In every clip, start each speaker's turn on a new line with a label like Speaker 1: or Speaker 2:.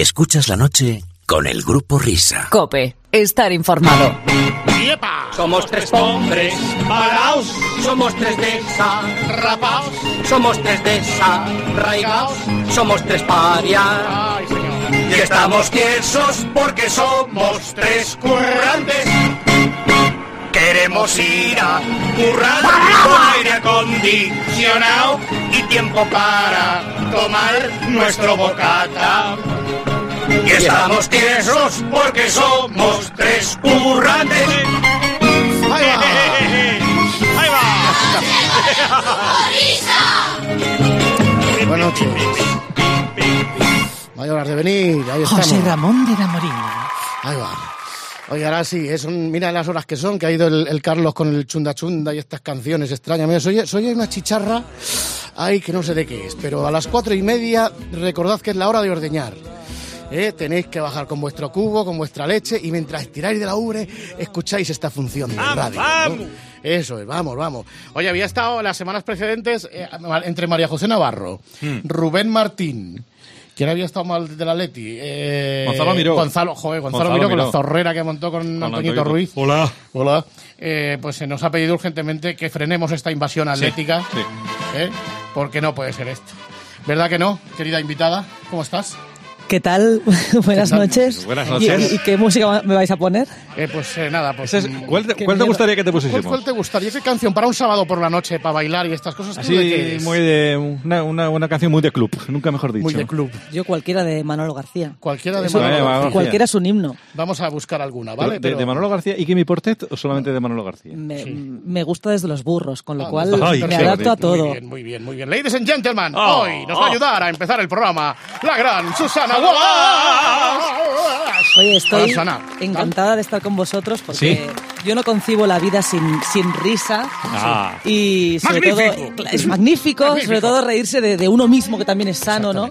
Speaker 1: Escuchas la noche con el grupo Risa.
Speaker 2: Cope, estar informado.
Speaker 3: Somos tres hombres paraos, somos tres desarrapaos, somos tres desarraigaos, somos tres parias. Y estamos tiesos porque somos tres currantes. Queremos ir a currar con aire acondicionado y tiempo para tomar nuestro bocata. Y estamos tiesos porque somos tres currantes.
Speaker 4: Ahí Buenas noches. No hay horas de venir, ahí estamos.
Speaker 2: José Ramón de la Morina.
Speaker 4: Ahí va. Oye, ahora sí, es un, mira las horas que son, que ha ido el, el Carlos con el chunda chunda y estas canciones extrañas. Mira, soy, soy una chicharra, ay, que no sé de qué es, pero a las cuatro y media recordad que es la hora de ordeñar. ¿Eh? Tenéis que bajar con vuestro cubo, con vuestra leche y mientras estiráis de la ubre, escucháis esta función de radio. ¿no? Eso es, vamos, vamos. Oye, había estado las semanas precedentes eh, entre María José Navarro, Rubén Martín. ¿Quién había estado mal de la Leti? Eh,
Speaker 5: Gonzalo Miró.
Speaker 4: Gonzalo, joder, Gonzalo,
Speaker 5: Gonzalo
Speaker 4: Miró, con la zorrera que montó con, Antoñito
Speaker 5: Antoñito.
Speaker 4: Ruiz.
Speaker 5: Hola.
Speaker 4: Hola. Eh, pues se nos ha pedido urgentemente que frenemos esta invasión atlética.
Speaker 5: sí.
Speaker 4: ¿eh? Porque no puede ser esto. ¿Verdad que no, querida invitada? ¿Cómo estás?
Speaker 6: ¿Qué tal? Buenas
Speaker 4: ¿Qué tal?
Speaker 6: noches.
Speaker 5: Buenas
Speaker 6: ¿Y-
Speaker 5: noches.
Speaker 6: ¿Y, qué música me vais a poner?
Speaker 4: Eh, pues eh, nada, pues.
Speaker 5: Es-
Speaker 4: mm,
Speaker 5: ¿Cuál te, cuál gustaría que te
Speaker 4: ¿Cuál,
Speaker 5: pusiésemos?
Speaker 4: cuál te gustaría? ¿Qué canción para un sábado por la noche, para bailar y estas cosas? ¿tú de
Speaker 5: Así,
Speaker 4: eres?
Speaker 5: muy de. Una, una, una canción muy de club, nunca mejor dicho.
Speaker 4: Muy de club.
Speaker 6: Yo cualquiera de Manolo García.
Speaker 4: Cualquiera de
Speaker 6: Eso-
Speaker 4: Manolo
Speaker 5: Eh,
Speaker 4: García.
Speaker 6: Cualquiera es un himno.
Speaker 4: Vamos a buscar alguna,
Speaker 5: Pero
Speaker 4: ¿vale?
Speaker 5: de, de Manolo García y Kimi Portet o solamente de Manolo García?
Speaker 6: Me, me gusta desde los burros, con lo
Speaker 4: Ah,
Speaker 6: cual
Speaker 5: Ay,
Speaker 6: me
Speaker 5: qué
Speaker 6: adapto a todo.
Speaker 4: Muy bien, muy bien, muy bien. Ladies and gentlemen,
Speaker 5: Oh,
Speaker 4: hoy nos va a ayudar a empezar el programa la gran Susana Guas.
Speaker 6: Oye, estoy encantada de estar con vosotros porque
Speaker 5: ¿Sí?
Speaker 6: yo no concibo la vida sin, sin risa.
Speaker 5: Ah.
Speaker 6: Y sobre
Speaker 4: Magnífico.
Speaker 6: todo, es magnífico,
Speaker 4: Magnífico.
Speaker 6: sobre todo reírse de, de uno mismo, que también es sano, ¿no?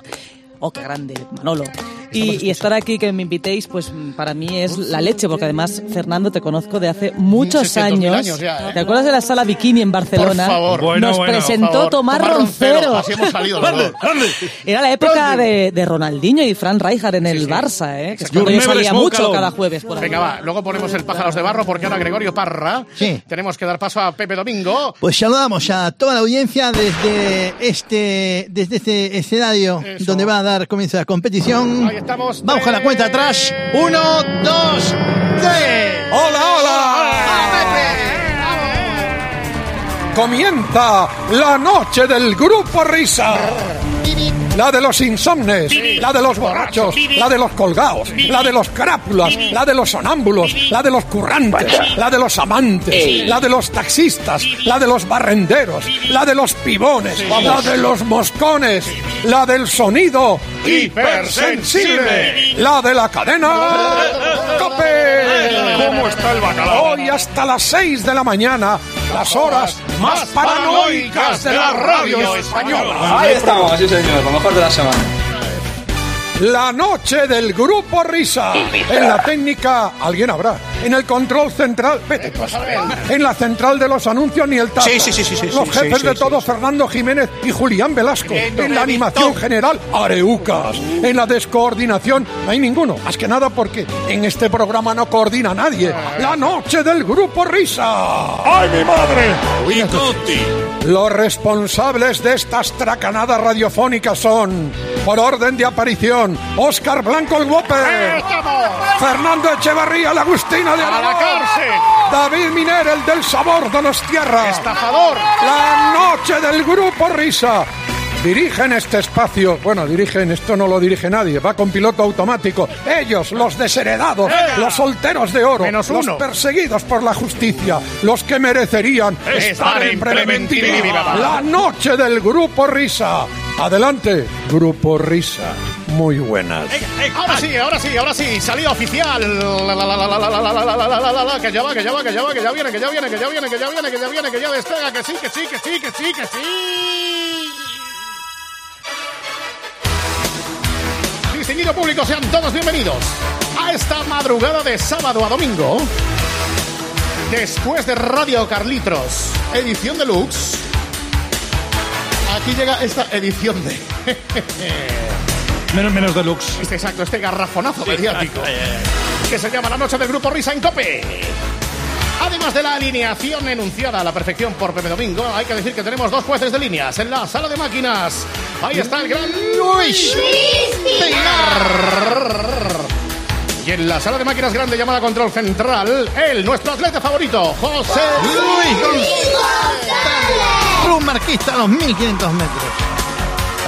Speaker 6: Oh, qué grande, Manolo. Y, y estar aquí, que me invitéis, pues mm, para mí es la leche, porque además, Fernando, te conozco de hace muchos
Speaker 4: 600.000
Speaker 6: años.
Speaker 4: años ya, ¿eh?
Speaker 6: ¿Te acuerdas de la sala Bikini en Barcelona?
Speaker 4: Por favor.
Speaker 5: Bueno,
Speaker 6: Nos
Speaker 5: bueno.
Speaker 6: presentó
Speaker 4: favor,
Speaker 6: Tomás
Speaker 4: Tomás Roncero,
Speaker 6: Roncero.
Speaker 4: así hemos salido.
Speaker 6: Era la época de, de Ronaldinho y Fran Rijkaard en el
Speaker 4: sí.
Speaker 6: Barça, ¿eh? Que es cuando yo salía mucho cada jueves por.
Speaker 4: Venga, va, luego ponemos el pájaros de barro porque ahora Gregorio Parra.
Speaker 7: Sí.
Speaker 4: Tenemos que dar paso a Pepe Domingo.
Speaker 7: Pues saludamos a toda la audiencia desde este, desde este escenario
Speaker 4: Eso.
Speaker 7: donde va a dar comienzo la competición.
Speaker 4: Ahí estamos.
Speaker 7: Vamos con la cuenta atrás. Uno, dos, tres.
Speaker 8: ¡Hola, hola! Comienza la noche del grupo Risa. La de los insomnes, la de los borrachos, la de los colgados, la de los crápulas, la de los sonámbulos, la de los currantes, la de los amantes, la de los taxistas, la de los barrenderos, la de los pibones, la de los moscones, la del sonido hipersensible, la de la cadena COPE.
Speaker 3: ¿Cómo está el bacalao?
Speaker 8: Hoy hasta las 6 de la mañana, las horas más paranoicas de la radio española.
Speaker 9: Ahí estamos, sí señor, de la semana.
Speaker 8: La noche del grupo Risa. En la técnica, alguien habrá. En el control central, vete tú a saber. En la central de los anuncios, ni el tato.
Speaker 3: Sí, sí, sí, sí, sí,
Speaker 8: Los
Speaker 3: sí,
Speaker 8: jefes
Speaker 3: sí,
Speaker 8: de
Speaker 3: sí,
Speaker 8: todo, Fernando Jiménez y Julián Velasco. En la animación general, Areucas. En la descoordinación, no hay ninguno. Más que nada porque en este programa no coordina nadie. La noche del grupo Risa. ¡Ay, mi madre! Los responsables de estas tracanadas radiofónicas son, por orden de aparición, Óscar Blanco el Whopper, Fernando Echevarría, la De
Speaker 4: ¡A la cárcel!
Speaker 8: David Miner, el del sabor Donostierra,
Speaker 4: ¡Estafador!
Speaker 8: la noche del grupo Risa. Dirigen este espacio, bueno, dirigen, esto no lo dirige nadie, va con piloto automático. Ellos, los desheredados, los solteros de oro,
Speaker 4: Menos
Speaker 8: los
Speaker 4: uno.
Speaker 8: perseguidos por la justicia, los que merecerían estar en preventiva. La noche del grupo Risa. Adelante, grupo Risa muy buenas.
Speaker 4: Ahora sí, ahora sí, ahora sí, salida oficial. Que ya va, que ya va, que ya va, que ya viene, que ya viene, que ya viene, que ya viene, que ya viene, que ya despega, que sí, que sí, que sí, que sí, que sí. Distinguido público, sean todos bienvenidos a esta madrugada de sábado a domingo. Después de Radio Carlitos, edición deluxe. Aquí llega esta edición de...
Speaker 10: Menos, menos deluxe.
Speaker 4: Este exacto, este garrafonazo mediático. Que se llama La Noche del Grupo Risa en Cope. Además de la alineación enunciada a la perfección por Pepe Domingo, hay que decir que tenemos dos jueces de líneas en la sala de máquinas. Ahí está el gran Luis Pilar. Y en la sala de máquinas grande llamada Control Central, él, nuestro atleta favorito, José
Speaker 7: Luis Club Marquista a los 1500 metros.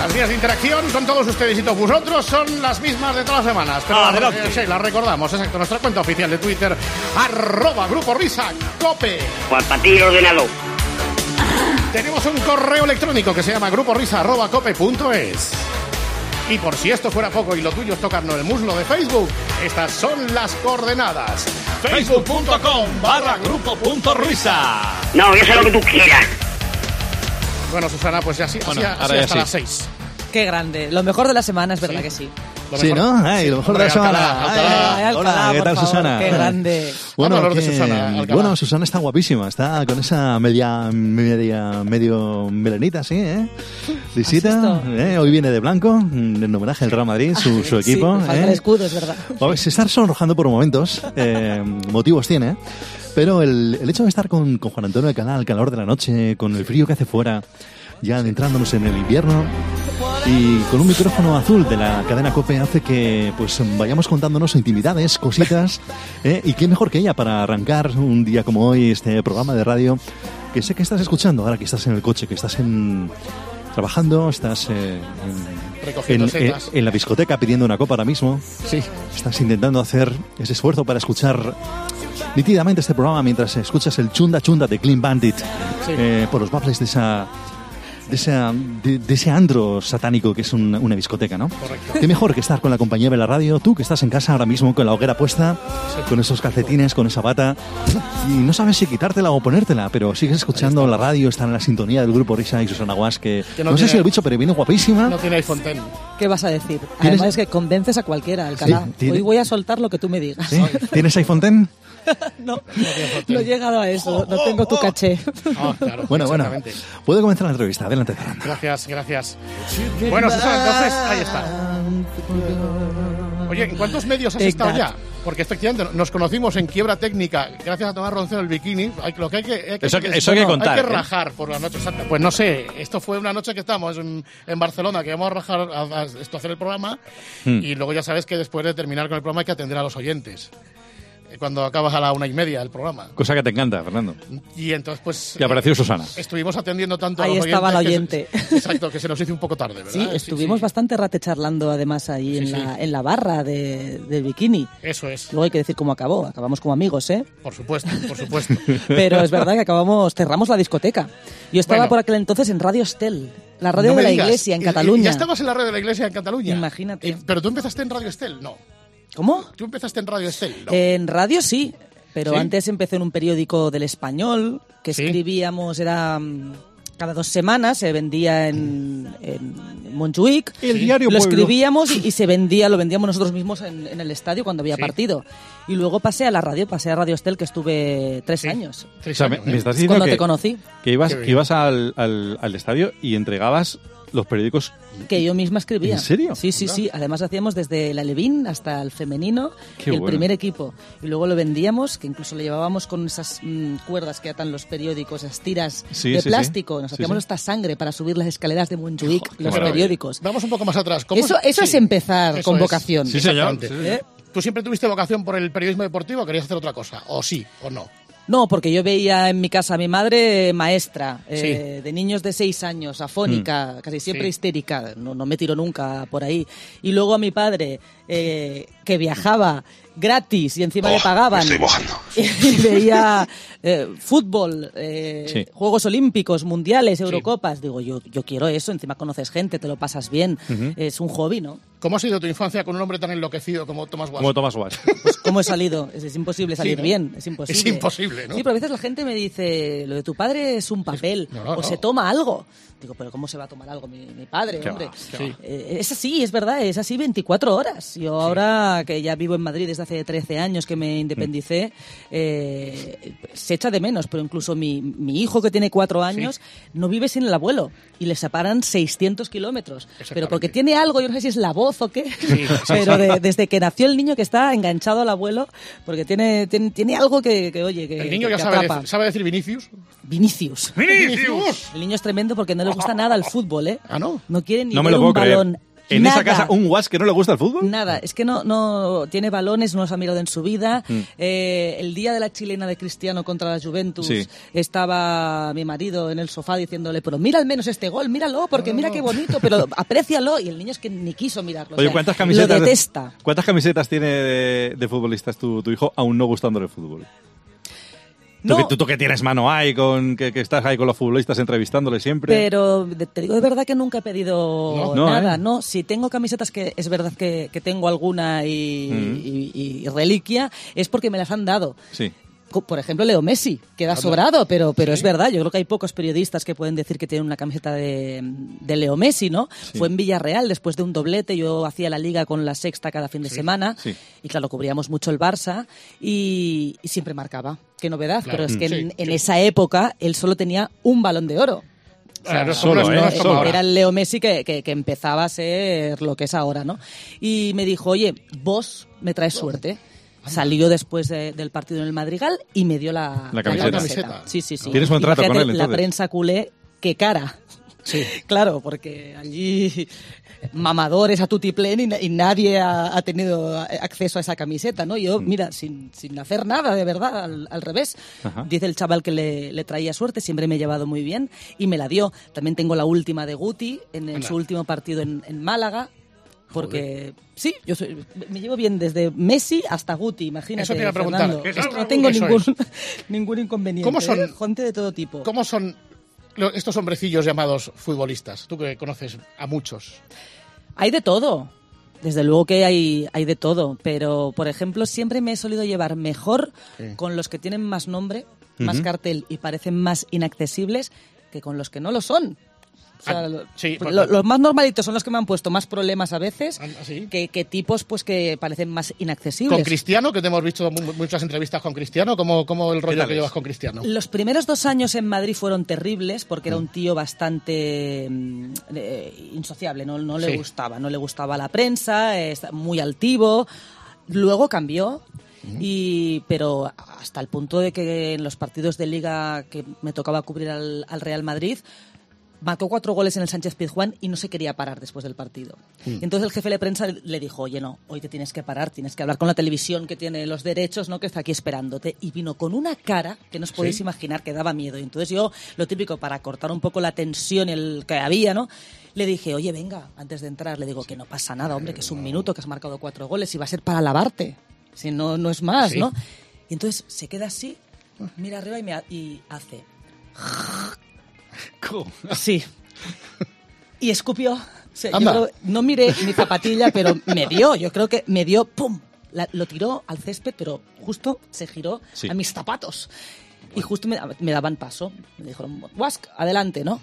Speaker 4: Las vías de interacción con todos ustedes y todos vosotros son las mismas de todas las semanas. Pero
Speaker 11: Adelante.
Speaker 4: eh, sí, las recordamos, exacto. Nuestra cuenta oficial de Twitter, arroba Grupo Risa Cope.
Speaker 12: Para ti ordenado.
Speaker 4: Tenemos un correo electrónico que se llama gruporisa.cope.es. Y por si esto fuera poco y lo tuyo es tocarnos el muslo de Facebook, estas son las coordenadas.
Speaker 11: Facebook.com barra grupo punto risa.
Speaker 12: No, yo sé lo que tú quieras.
Speaker 4: Bueno, Susana, pues así-
Speaker 10: Bueno,
Speaker 4: así
Speaker 10: ahora ya
Speaker 4: hasta
Speaker 10: sí.
Speaker 4: las seis.
Speaker 6: Qué grande. Lo mejor de la semana es verdad
Speaker 4: Sí.
Speaker 6: que sí.
Speaker 7: Sí, ¿no? Ay, lo mejor de la
Speaker 4: Hombre,
Speaker 7: semana.
Speaker 4: Alcalá, Alcalá.
Speaker 6: Ay, Alcalá,
Speaker 7: Hola, ¿qué tal,
Speaker 6: favor,
Speaker 7: Susana?
Speaker 6: Qué grande.
Speaker 7: Bueno,
Speaker 4: hablar de
Speaker 7: que-
Speaker 4: Susana, Alcalá.
Speaker 7: bueno, Susana está guapísima, está con esa media, media, medio melenita, sí, ¿eh? Lisita,
Speaker 6: esto?
Speaker 7: ¿eh? hoy viene de blanco, mm, en homenaje al Real Madrid, su, su
Speaker 6: Sí,
Speaker 7: equipo.
Speaker 6: me falta
Speaker 7: ¿eh?
Speaker 6: el escudo, es verdad.
Speaker 7: A ver, se está sonrojando por momentos, eh, motivos tiene, pero el, el hecho de estar con, con Juan Antonio de Canal, al calor de la noche, con el frío que hace fuera, ya adentrándonos en el invierno, y con un micrófono azul de la cadena COPE hace que pues vayamos contándonos intimidades, cositas, ¿eh? y qué mejor que ella para arrancar un día como hoy este programa de radio que sé que estás escuchando ahora que estás en el coche, que estás en trabajando, estás eh, en,
Speaker 4: Recogiendo
Speaker 7: en- en- en la discoteca pidiendo una copa ahora mismo.
Speaker 4: Sí.
Speaker 7: Estás intentando hacer ese esfuerzo para escuchar nítidamente este programa mientras escuchas el chunda chunda de Clean Bandit eh, por los baffles de esa de, esa, de, de ese andro satánico que es un- una discoteca, ¿no?
Speaker 4: Correcto.
Speaker 7: Qué mejor que estar con la compañía de la radio, tú que estás en casa ahora mismo con la hoguera puesta, con esos calcetines, con esa bata, y no sabes si quitártela o ponértela, pero sigues escuchando la radio, está en la sintonía del grupo Risa y Susana Guas, que,
Speaker 4: Que
Speaker 7: no,
Speaker 4: no
Speaker 7: sé
Speaker 4: tiene-
Speaker 7: si lo he dicho, pero viene guapísima.
Speaker 4: No tiene iPhone X.
Speaker 6: ¿Qué vas a decir?
Speaker 7: ¿Tienes-
Speaker 6: Además es que convences a cualquiera, Alcalá.
Speaker 7: Sí,
Speaker 6: Hoy voy a soltar lo que tú me digas.
Speaker 7: ¿Sí? ¿Tienes iPhone X?
Speaker 6: No, no he llegado a eso. No tengo tu caché.
Speaker 4: Ah, claro.
Speaker 7: Bueno, bueno, puede comenzar la entrevista. Adelante, Fernando.
Speaker 4: Gracias, gracias. Bueno, Susana, entonces, ahí está. Oye, ¿en cuántos medios has
Speaker 6: Take
Speaker 4: estado
Speaker 6: that.
Speaker 4: ya? Porque efectivamente nos conocimos en Quiebra Técnica gracias a Tomás Roncero el bikini. Hay, lo que hay que, hay que-
Speaker 10: Eso hay que- eso hay que contar,
Speaker 4: Hay que
Speaker 10: ¿eh?
Speaker 4: rajar por la noche exacta. Pues no sé, esto fue una noche que estábamos en, en Barcelona, que íbamos a rajar, a, a esto, a hacer el programa.
Speaker 10: Hmm.
Speaker 4: Y luego ya sabes que después de terminar con el programa hay que atender a los oyentes. Eh, Cuando acabas a la una y media el programa.
Speaker 10: Cosa que te encanta, Fernando.
Speaker 4: Y entonces, pues.
Speaker 10: Y apareció Susana.
Speaker 4: Estuvimos atendiendo tanto
Speaker 6: Ahí
Speaker 4: a los
Speaker 6: estaba la
Speaker 4: oyentes que se-
Speaker 6: oyente.
Speaker 4: exacto, que se nos hizo un poco tarde, ¿verdad?
Speaker 6: Sí, estuvimos bastante rate charlando además ahí en,
Speaker 4: Sí,
Speaker 6: la, en la barra de, del bikini.
Speaker 4: Eso es,
Speaker 6: Luego hay que decir cómo acabó. Acabamos como amigos, ¿eh?
Speaker 4: por supuesto, por supuesto.
Speaker 6: Pero es verdad que acabamos, cerramos la discoteca. Yo estaba
Speaker 4: Bueno.
Speaker 6: por aquel entonces en Radio Estel, la radio
Speaker 4: No
Speaker 6: de la
Speaker 4: digas.
Speaker 6: iglesia en Cataluña.
Speaker 4: ¿Ya estabas en la radio de la iglesia en Cataluña?
Speaker 6: Imagínate.
Speaker 4: Eh, Pero tú empezaste en Radio Estel, no.
Speaker 6: ¿Cómo?
Speaker 4: Tú empezaste en Radio Estel, no.
Speaker 6: En radio sí, pero
Speaker 4: ¿Sí?
Speaker 6: antes empecé en un periódico del español que
Speaker 4: Sí.
Speaker 6: escribíamos, era mm, cada dos semanas, se vendía en, en Montjuic.
Speaker 7: El diario
Speaker 6: Lo escribíamos y, y se vendía, lo vendíamos nosotros mismos en, en el estadio cuando había
Speaker 4: Sí.
Speaker 6: partido. Y luego pasé a la radio, pasé a Radio Estel, que estuve tres
Speaker 4: Sí.
Speaker 6: años.
Speaker 10: O sea, me,
Speaker 4: años,
Speaker 10: me
Speaker 4: ¿eh?
Speaker 10: estás
Speaker 6: Es
Speaker 10: diciendo
Speaker 6: cuando
Speaker 10: que,
Speaker 6: te conocí.
Speaker 10: que ibas, que ibas al, al, al estadio y entregabas los periódicos.
Speaker 6: Que yo misma escribía.
Speaker 10: ¿En serio?
Speaker 6: Sí, sí, sí. Además hacíamos desde el Alevín hasta el femenino,
Speaker 10: Qué
Speaker 6: el
Speaker 10: bueno.
Speaker 6: primer equipo. Y luego lo vendíamos, que incluso lo llevábamos con esas mm, cuerdas que atan los periódicos, esas tiras
Speaker 10: Sí,
Speaker 6: de
Speaker 10: sí, sí.
Speaker 6: plástico. Nos hacíamos
Speaker 10: sí.
Speaker 6: hasta sangre para subir las escaleras de Montjuic, los periódicos.
Speaker 4: Vamos un poco más atrás. ¿Cómo
Speaker 6: Eso, eso es empezar
Speaker 4: eso
Speaker 6: con
Speaker 4: es.
Speaker 6: vocación.
Speaker 10: Sí, señor.
Speaker 6: ¿Eh?
Speaker 4: ¿Tú siempre tuviste vocación por el periodismo deportivo o querías hacer otra cosa? ¿O sí o no?
Speaker 6: No, porque yo veía en mi casa a mi madre eh, maestra, eh, de niños de seis años, afónica, casi siempre
Speaker 4: Sí.
Speaker 6: histérica, no, no me tiró nunca por ahí. Y luego a mi padre, eh, que viajaba gratis y encima le pagaban. Y veía eh, fútbol, eh,
Speaker 10: Sí.
Speaker 6: Juegos Olímpicos, Mundiales, Eurocopas. Digo, yo, yo quiero eso, encima conoces gente, te lo pasas bien. Es un hobby, ¿no?
Speaker 4: ¿Cómo ha sido tu infancia con un hombre tan enloquecido como Tomás Guas?
Speaker 10: Como Thomas Watch.
Speaker 6: Pues, ¿Cómo he salido? Es, es imposible salir
Speaker 4: ¿no?
Speaker 6: bien, es imposible.
Speaker 4: Es imposible, ¿no?
Speaker 6: Sí, pero a veces la gente me dice, lo de tu padre es un papel,
Speaker 4: No, no,
Speaker 6: o
Speaker 4: no.
Speaker 6: se toma algo. Digo, pero ¿cómo se va a tomar algo mi, mi padre,
Speaker 10: Qué
Speaker 6: hombre?
Speaker 10: va,
Speaker 4: Sí.
Speaker 6: Eh, es así, es verdad, es así 24 horas. Yo ahora que ya vivo en Madrid desde hace hace 13 años que me independicé, eh, se echa de menos, pero incluso mi, mi hijo que tiene cuatro años no vive sin el abuelo y le separan 600 kilómetros. Pero porque tiene algo, yo no sé si es la voz o qué, pero de- desde que nació el niño que está enganchado al abuelo, porque tiene, tiene, tiene algo que, que, oye, que,
Speaker 4: El niño
Speaker 6: que-
Speaker 4: ya
Speaker 6: que
Speaker 4: sabe,
Speaker 6: atrapa.
Speaker 4: dec- sabe decir Vinicius.
Speaker 6: Vinicius.
Speaker 4: ¡Vinicius!
Speaker 6: El niño es tremendo porque no le gusta nada el fútbol, ¿eh?
Speaker 4: Ah, ¿no?
Speaker 6: No quiere ni
Speaker 7: No me
Speaker 6: ver
Speaker 7: lo puedo
Speaker 6: un
Speaker 7: creer. ¿En
Speaker 6: Nada.
Speaker 7: esa casa un guas que no le gusta el fútbol?
Speaker 6: Nada, es que no, no tiene balones, no los ha mirado en su vida.
Speaker 7: Mm.
Speaker 6: Eh, el día de la chilena de Cristiano contra la Juventus
Speaker 7: Sí.
Speaker 6: estaba mi marido en el sofá diciéndole, pero mira al menos este gol, míralo, porque mira qué bonito, pero aprécialo. Y el niño es que ni quiso mirarlo. o
Speaker 7: Oye,
Speaker 6: sea,
Speaker 7: ¿cuántas camisetas,
Speaker 6: Lo
Speaker 7: de-
Speaker 6: detesta.
Speaker 7: ¿cuántas camisetas tiene de, de futbolistas tu, tu hijo aún no gustándole el fútbol? Tú,
Speaker 6: No.
Speaker 7: que, tú, tú que tienes mano ahí, con, que, que estás ahí con los futbolistas entrevistándole siempre.
Speaker 6: Pero te digo de verdad que nunca he pedido
Speaker 7: No. No,
Speaker 6: nada,
Speaker 7: ¿eh?
Speaker 6: ¿no? Si tengo camisetas que es verdad que, que tengo alguna y,
Speaker 7: Mm.
Speaker 6: y- y reliquia, es porque me las han dado.
Speaker 7: Sí.
Speaker 6: Por ejemplo, Leo Messi, queda sobrado, pero, pero es verdad. Yo creo que hay pocos periodistas que pueden decir que tienen una camiseta de, de Leo Messi, ¿no?
Speaker 7: Sí.
Speaker 6: Fue en Villarreal después de un doblete. Yo hacía la liga con la sexta cada fin de semana.
Speaker 7: sí.
Speaker 6: Y claro, cubríamos mucho el Barça y, y siempre marcaba. Qué novedad,
Speaker 4: Claro.
Speaker 6: pero es que en, en esa época él solo tenía un balón de oro.
Speaker 4: O sea, no
Speaker 7: solo,
Speaker 4: como-
Speaker 7: ¿eh?
Speaker 4: no.
Speaker 6: Era el Leo Messi que, que- que empezaba a ser lo que es ahora, ¿no? Y me dijo, oye, vos me traes suerte. Salió después de- del partido en el Madrigal y me dio la,
Speaker 7: La camiseta.
Speaker 4: camiseta.
Speaker 6: Sí, sí, sí.
Speaker 7: ¿Tienes buen trato con él,
Speaker 6: La prensa culé, qué cara.
Speaker 4: Sí.
Speaker 6: Claro, porque allí mamadores a tutiplén y, y nadie ha, ha tenido acceso a esa camiseta, ¿no?
Speaker 7: Mm.
Speaker 6: Yo, mira, sin, sin hacer nada, de verdad, al, al revés.
Speaker 7: Ajá.
Speaker 6: Dice el chaval que le, le traía suerte, siempre me he llevado muy bien y me la dio. También tengo la última de Guti en, en su último partido en, en Málaga. Porque sí, yo soy- me llevo bien desde Messi hasta Guti, imagínate.
Speaker 4: Eso te iba a preguntar.
Speaker 6: Fernando.
Speaker 4: ¿Qué es
Speaker 6: Esto
Speaker 4: algo?
Speaker 6: no tengo
Speaker 4: Eso
Speaker 6: ningún, ningún inconveniente.
Speaker 4: ¿Cómo son-
Speaker 6: ¿eh? Gente de todo tipo.
Speaker 4: ¿Cómo son estos hombrecillos llamados futbolistas? Tú que conoces a muchos.
Speaker 6: Hay de todo. Desde luego que hay, hay de todo, pero por ejemplo siempre me he solido llevar mejor
Speaker 4: Sí.
Speaker 6: con los que tienen más nombre, más cartel y parecen más inaccesibles que con los que no lo son. O sea,
Speaker 4: Ah,
Speaker 6: lo-
Speaker 4: pues-
Speaker 6: los más normalitos son los que me han puesto más problemas a veces
Speaker 4: Ah, sí.
Speaker 6: que, que tipos pues que parecen más inaccesibles.
Speaker 4: Con Cristiano, que te hemos visto mu- muchas entrevistas con Cristiano, ¿cómo, cómo el rollo que llevas con Cristiano?
Speaker 6: Los primeros dos años en Madrid fueron terribles porque era
Speaker 4: Mm.
Speaker 6: un tío bastante mm, eh, insociable, no, no le
Speaker 4: Sí.
Speaker 6: gustaba, no le gustaba la prensa, eh, muy altivo. Luego cambió, y, pero hasta el punto de que en los partidos de liga que me tocaba cubrir al, al Real Madrid, marcó cuatro goles en el Sánchez Pizjuán y no se quería parar después del partido. Entonces el jefe de prensa le dijo, oye, no, hoy te tienes que parar, tienes que hablar con la televisión que tiene los derechos, ¿no? que está aquí esperándote. Y vino con una cara que no os podéis
Speaker 4: Sí.
Speaker 6: imaginar que daba miedo. Y entonces yo, lo típico, para cortar un poco la tensión el que había, ¿no? Le dije, oye, venga, antes de entrar, le digo que no pasa nada, hombre, que es un minuto, que has marcado cuatro goles y va a ser para lavarte. Si no, no es más,
Speaker 4: Sí.
Speaker 6: ¿no? Y entonces se queda así, mira arriba y, me ha- y hace... Sí. Y escupió. O sea, yo
Speaker 4: Anda.
Speaker 6: creo- no miré mi zapatilla, pero me dio. Yo creo que me dio, ¡pum! La- lo tiró al césped, pero justo se giró
Speaker 7: Sí.
Speaker 6: a mis zapatos. Y justo me, me daban paso. Me dijeron, Wask, adelante, ¿no?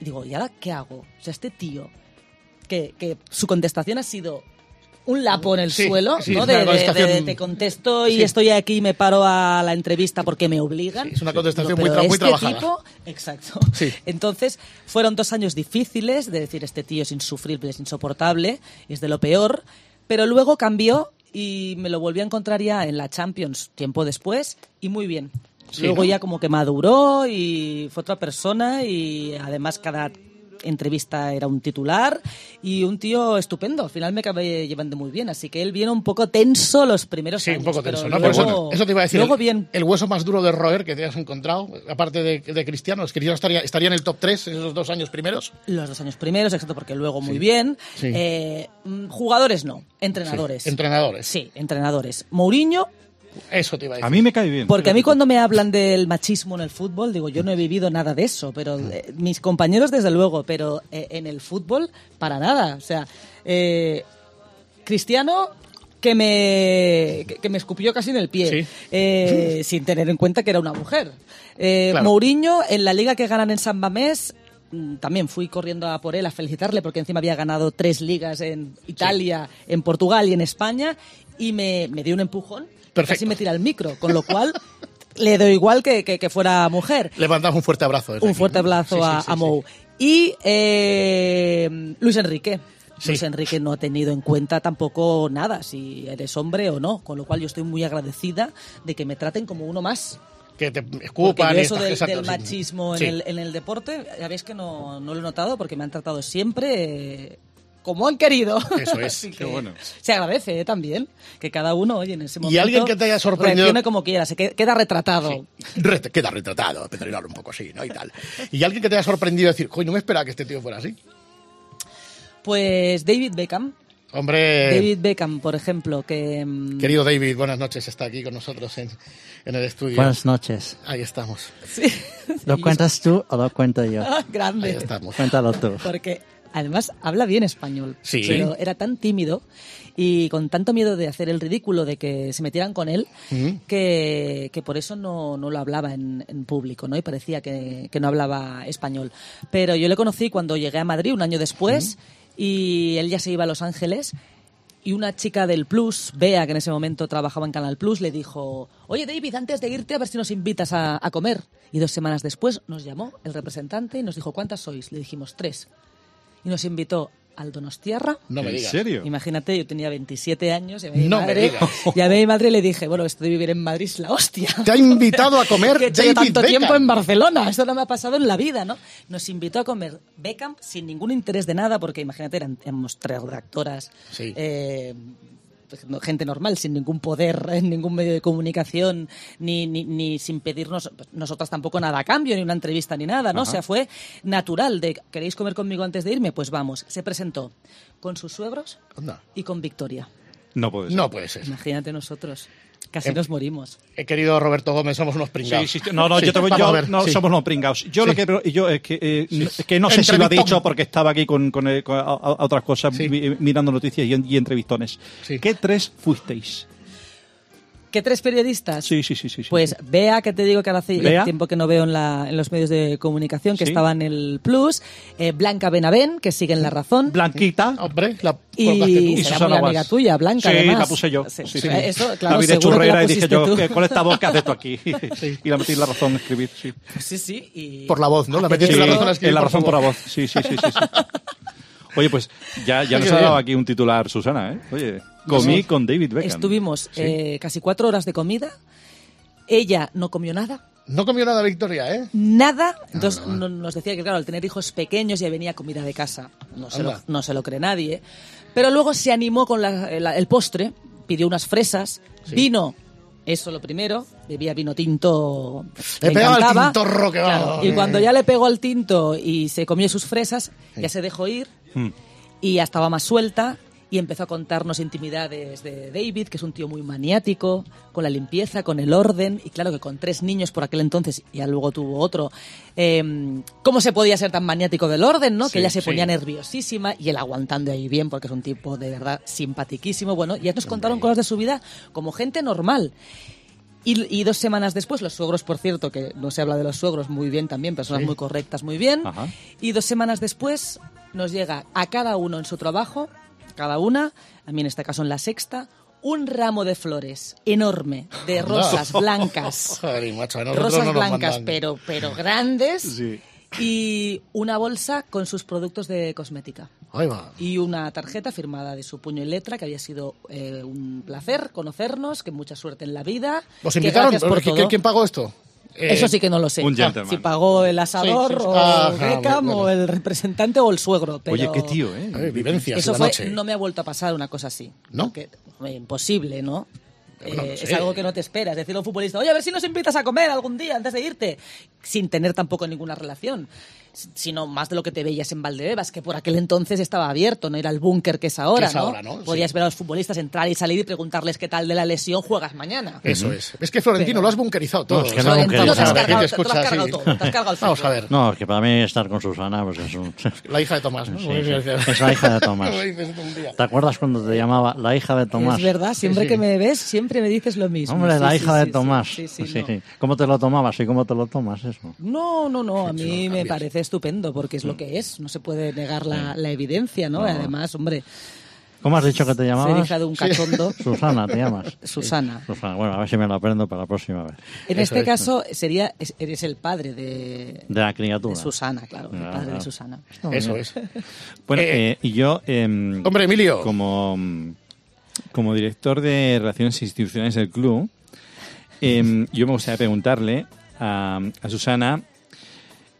Speaker 6: Y digo, ¿y ahora qué hago? O sea, este tío, que, que su contestación ha sido un lapo en el
Speaker 4: Sí,
Speaker 6: suelo,
Speaker 4: sí,
Speaker 6: ¿no? De, te contesto y
Speaker 4: Sí.
Speaker 6: estoy aquí y me paro a la entrevista porque me obligan.
Speaker 4: Es una contestación muy tra- muy
Speaker 6: este
Speaker 4: trabajada.
Speaker 6: tipo- exacto. Entonces, fueron dos años difíciles de decir, este tío es insufrible, es insoportable, es de lo peor, pero luego cambió y me lo volví a encontrar ya en la Champions tiempo después y muy bien. Luego
Speaker 4: ¿no?
Speaker 6: ya como que maduró y fue otra persona y además cada entrevista era un titular y un tío estupendo. Al final me acabé llevando muy bien, así que él viene un poco tenso los primeros
Speaker 4: Sí,
Speaker 6: años.
Speaker 4: un poco tenso, ¿no?
Speaker 6: Luego-
Speaker 4: eso, eso te iba a decir.
Speaker 6: Luego
Speaker 4: el,
Speaker 6: bien.
Speaker 4: el hueso más duro de roer que te has encontrado, aparte de, de Cristiano, es que Cristiano estaría, estaría en el top 3 en esos dos años primeros.
Speaker 6: Los dos años primeros, exacto, porque luego muy bien.
Speaker 4: Sí.
Speaker 6: Eh, mm, jugadores no, entrenadores.
Speaker 4: Sí, entrenadores.
Speaker 6: Sí, entrenadores. Mourinho,
Speaker 4: Eso te iba a decir.
Speaker 7: A mí me cae bien.
Speaker 6: porque a mí cuando me hablan del machismo en el fútbol, digo, yo no he vivido nada de eso, pero eh, mis compañeros desde luego, pero eh, en el fútbol para nada. O sea, eh, Cristiano que me, que, me escupió casi en el pie,
Speaker 4: Sí.
Speaker 6: eh, sin tener en cuenta que era una mujer. Eh,
Speaker 4: Claro.
Speaker 6: Mourinho, en la liga que ganan en San Mamés, mm, también fui corriendo a por él a felicitarle porque encima había ganado tres ligas en Italia, en Portugal y en España y me, me dio un empujón.
Speaker 4: Perfecto.
Speaker 6: Casi me tira al micro, con lo cual le doy igual que, que- que fuera mujer.
Speaker 4: Le mandamos un fuerte abrazo.
Speaker 6: Un
Speaker 4: aquí,
Speaker 6: fuerte abrazo
Speaker 4: Sí,
Speaker 6: a,
Speaker 4: sí,
Speaker 6: a. Mou. Y eh, Luis Enrique. Luis Enrique no ha tenido en cuenta tampoco nada, si eres hombre o no, con lo cual yo estoy muy agradecida de que me traten como uno más.
Speaker 4: Que te escupan
Speaker 6: yo eso del, del machismo
Speaker 4: Sí.
Speaker 6: en, el, en el deporte, ya veis que no, no lo he notado porque me han tratado siempre eh, como han querido.
Speaker 4: Eso es.
Speaker 6: Así
Speaker 7: Qué bueno.
Speaker 6: Se agradece eh, también que cada uno, oye, en ese
Speaker 4: ¿Y
Speaker 6: momento.
Speaker 4: alguien que te haya sorprendido?
Speaker 6: reaccione como quiera, se que- queda retratado.
Speaker 4: Ret- queda retratado, Pedro un poco así, ¿no? Y tal. Y alguien que te haya sorprendido decir, coño, no me esperaba que este tío fuera así.
Speaker 6: Pues David Beckham.
Speaker 4: Hombre,
Speaker 6: David Beckham, por ejemplo, que... mm,
Speaker 4: querido David, buenas noches, está aquí con nosotros en, en el estudio.
Speaker 13: Buenas noches.
Speaker 4: Ahí estamos,
Speaker 6: sí.
Speaker 13: ¿Lo cuentas tú o lo cuento yo?
Speaker 6: Ah,
Speaker 4: ahí
Speaker 6: grande.
Speaker 4: estamos.
Speaker 13: Cuéntalo tú.
Speaker 6: Porque además habla bien español.
Speaker 4: Sí.
Speaker 6: Pero era tan tímido y con tanto miedo de hacer el ridículo, de que se metieran con él, que, que por eso no, no lo hablaba en, en público, ¿no? Y parecía que, que no hablaba español. Pero yo le conocí cuando llegué a Madrid un año después y él ya se iba a Los Ángeles. Y una chica del Plus, Bea, que en ese momento trabajaba en Canal Plus, le dijo, oye David, antes de irte a ver si nos invitas a, a comer. Y dos semanas después nos llamó el representante y nos dijo, ¿cuántas sois? Le dijimos, tres. Y nos invitó al Donostiarra.
Speaker 4: No me
Speaker 7: ¿En
Speaker 4: digas.
Speaker 7: serio?
Speaker 6: Imagínate, yo tenía 27 años, llamé a mi
Speaker 4: No me
Speaker 6: madre,
Speaker 4: digas.
Speaker 6: llamé a mi madre y le dije, bueno, esto de vivir en Madrid es la hostia.
Speaker 4: Te ha invitado a comer
Speaker 6: que
Speaker 4: David
Speaker 6: tanto
Speaker 4: Beckham.
Speaker 6: tiempo en Barcelona, esto no me ha pasado en la vida, ¿no? Nos invitó a comer Beckham sin ningún interés de nada, porque imagínate, eran, éramos tres redactoras,
Speaker 4: Sí.
Speaker 6: eh, gente normal, sin ningún poder en ningún medio de comunicación, ni, ni, ni sin pedirnos pues, nosotras tampoco nada a cambio, ni una entrevista, ni nada, ¿no? O sea, fue natural de, ¿queréis comer conmigo antes de irme? Pues vamos. Se presentó con sus suegros y con Victoria.
Speaker 7: No puede ser.
Speaker 4: No puede ser.
Speaker 6: Imagínate nosotros. Casi
Speaker 4: Em-
Speaker 6: nos morimos.
Speaker 4: Eh, querido Roberto Gómez, somos unos pringados.
Speaker 7: Sí, sí, no, no,
Speaker 4: Sí,
Speaker 7: yo, te voy- yo-
Speaker 4: ver,
Speaker 7: no somos no pringados. Yo
Speaker 4: Sí.
Speaker 7: lo que yo es que, eh, es que no sé si lo ha dicho porque estaba aquí con, con, eh, con- a, a- otras cosas
Speaker 4: Sí.
Speaker 7: mi- mirando noticias y, y entrevistones.
Speaker 4: Sí.
Speaker 7: ¿Qué tres fuisteis?
Speaker 6: ¿Qué tres periodistas?
Speaker 7: Sí, sí, sí.
Speaker 6: Pues Bea, que te digo que ahora hace
Speaker 7: Bea.
Speaker 6: tiempo que no veo en, la, en los medios de comunicación, que
Speaker 7: Sí.
Speaker 6: estaba en el Plus, eh, Blanca Benavén, que sigue en La Razón,
Speaker 7: Blanquita.
Speaker 4: Hombre, la
Speaker 6: y.
Speaker 7: Y
Speaker 6: será muy amiga tuya, Blanca,
Speaker 7: Sí,
Speaker 6: además.
Speaker 7: la puse yo.
Speaker 6: Sí,
Speaker 7: Sí, sí.
Speaker 6: Eso, claro,
Speaker 7: la vi de churrera y dije yo,
Speaker 6: tú.
Speaker 7: ¿qué- con esta voz que haces tú aquí? y la metí en la razón a escribir, sí.
Speaker 6: Sí, sí. Y...
Speaker 4: Por la voz, ¿no? La
Speaker 7: Sí,
Speaker 4: en la razón a escribir
Speaker 7: en la
Speaker 4: por
Speaker 7: razón por la
Speaker 4: voz.
Speaker 7: Sí, sí, sí, sí. sí. Oye, pues ya, ya nos ha dado aquí un titular, Susana, ¿eh? Oye, comí con David Beckham.
Speaker 6: Estuvimos eh, casi cuatro horas de comida. Ella no comió nada.
Speaker 4: No comió nada Victoria, ¿eh?
Speaker 6: Nada. Entonces no- nos decía que, claro, al tener hijos pequeños ya venía comida de casa. No se, lo, no se lo cree nadie. Pero luego se animó con la- la- el postre, pidió unas fresas, vino. Eso lo primero, bebía vino tinto.
Speaker 4: Le pegaba el
Speaker 6: encantaba.
Speaker 4: tintorro que va.
Speaker 6: Claro, Y cuando ya le pegó al tinto y se comió sus fresas, ya se dejó ir
Speaker 7: Mm.
Speaker 6: y ya estaba más suelta y empezó a contarnos intimidades de David, que es un tío muy maniático, con la limpieza, con el orden, y claro que con tres niños por aquel entonces, y ya luego tuvo otro, eh, ¿cómo se podía ser tan maniático del orden, no?
Speaker 4: Sí,
Speaker 6: que ella se
Speaker 4: sí.
Speaker 6: ponía nerviosísima y él aguantando ahí bien, porque es un tipo de verdad simpatiquísimo. Bueno, ya nos contaron cosas de su vida como gente normal. Y, y dos semanas después, los suegros, por cierto, que no se habla de los suegros muy bien también, personas muy correctas muy bien.
Speaker 7: Ajá.
Speaker 6: Y dos semanas después nos llega a cada uno en su trabajo, cada una, a mí en este caso en la sexta, un ramo de flores enorme, de rosas blancas.
Speaker 4: Joder, macho,
Speaker 6: rosas
Speaker 4: no
Speaker 6: blancas, pero, pero grandes.
Speaker 7: Sí.
Speaker 6: Y una bolsa con sus productos de cosmética. Y una tarjeta firmada de su puño y letra, que había sido eh, un placer conocernos, que mucha suerte en la vida.
Speaker 4: ¿Os invitaron?
Speaker 6: gracias por
Speaker 4: ¿Qui-
Speaker 6: todo.
Speaker 4: ¿Quién pagó esto? Eh,
Speaker 6: Eso sí que no lo sé.
Speaker 7: un
Speaker 6: Ah,
Speaker 7: gentleman.
Speaker 6: Si pagó el asador
Speaker 4: Sí, sí, sí.
Speaker 6: o
Speaker 4: Ajá,
Speaker 6: Beckham
Speaker 4: bueno.
Speaker 6: o el representante o el suegro. Pero
Speaker 7: Oye, qué tío, ¿eh?
Speaker 4: eh, vivencias
Speaker 6: Eso
Speaker 4: la
Speaker 6: fue,
Speaker 4: noche.
Speaker 6: no me ha vuelto a pasar una cosa así.
Speaker 4: ¿No?
Speaker 6: Porque, hombre, imposible, ¿no? Eh, es algo que no te esperas. Decirle a un futbolista, oye, a ver si nos invitas a comer algún día antes de irte. Sin tener tampoco ninguna relación. Sino más de lo que te veías en Valdebebas, que por aquel entonces estaba abierto, no era el búnker que es ahora,
Speaker 4: Que es
Speaker 6: ¿no?
Speaker 4: ahora, ¿no?
Speaker 6: Podías
Speaker 4: Sí.
Speaker 6: ver a los futbolistas entrar y salir y preguntarles qué tal de la lesión juegas mañana.
Speaker 4: Eso es. Es que Florentino
Speaker 6: Pero-
Speaker 4: lo has bunkerizado todo.
Speaker 13: No, es que no
Speaker 6: Florentino, te has
Speaker 4: a ver, ¿quién
Speaker 6: cargado,
Speaker 4: te
Speaker 6: te has cargado todo, te has cargado el
Speaker 4: Vamos a ver.
Speaker 13: No, es que para mí estar con Susana pues es un...
Speaker 4: La hija de Tomás, ¿no?
Speaker 13: Sí, sí. Es la hija de Tomás. ¿Te acuerdas cuando te llamaba la hija de Tomás?
Speaker 6: Es verdad, siempre
Speaker 4: sí.
Speaker 6: que me ves, siempre me dices lo mismo.
Speaker 13: Hombre,
Speaker 6: Sí,
Speaker 13: la
Speaker 6: sí,
Speaker 13: hija de
Speaker 6: sí,
Speaker 13: Tomás.
Speaker 6: Sí, sí,
Speaker 13: Sí,
Speaker 6: no.
Speaker 13: sí. ¿Cómo te lo tomabas y cómo te lo tomas eso?
Speaker 6: No, no, no, a mí me parece estupendo porque es lo que es, no se puede negar la, la evidencia, ¿no? Además, hombre,
Speaker 13: ¿Cómo has dicho que te
Speaker 6: ser
Speaker 13: llamabas?
Speaker 6: hija de un cachondo.
Speaker 13: Susana, te llamas.
Speaker 6: Susana.
Speaker 13: Susana. Bueno, a ver si me lo aprendo para la próxima vez.
Speaker 6: En este caso sería es- eres el padre de,
Speaker 13: De la criatura.
Speaker 6: de Susana, claro, el
Speaker 13: Claro,
Speaker 6: padre de
Speaker 13: claro.
Speaker 6: Susana.
Speaker 4: Eso es.
Speaker 7: Bueno,
Speaker 4: Eh,
Speaker 7: eh, y yo, em,
Speaker 4: Hombre, Emilio.
Speaker 7: como, como director de Relaciones Institucionales del club, em, yo me gustaría preguntarle a, a Susana,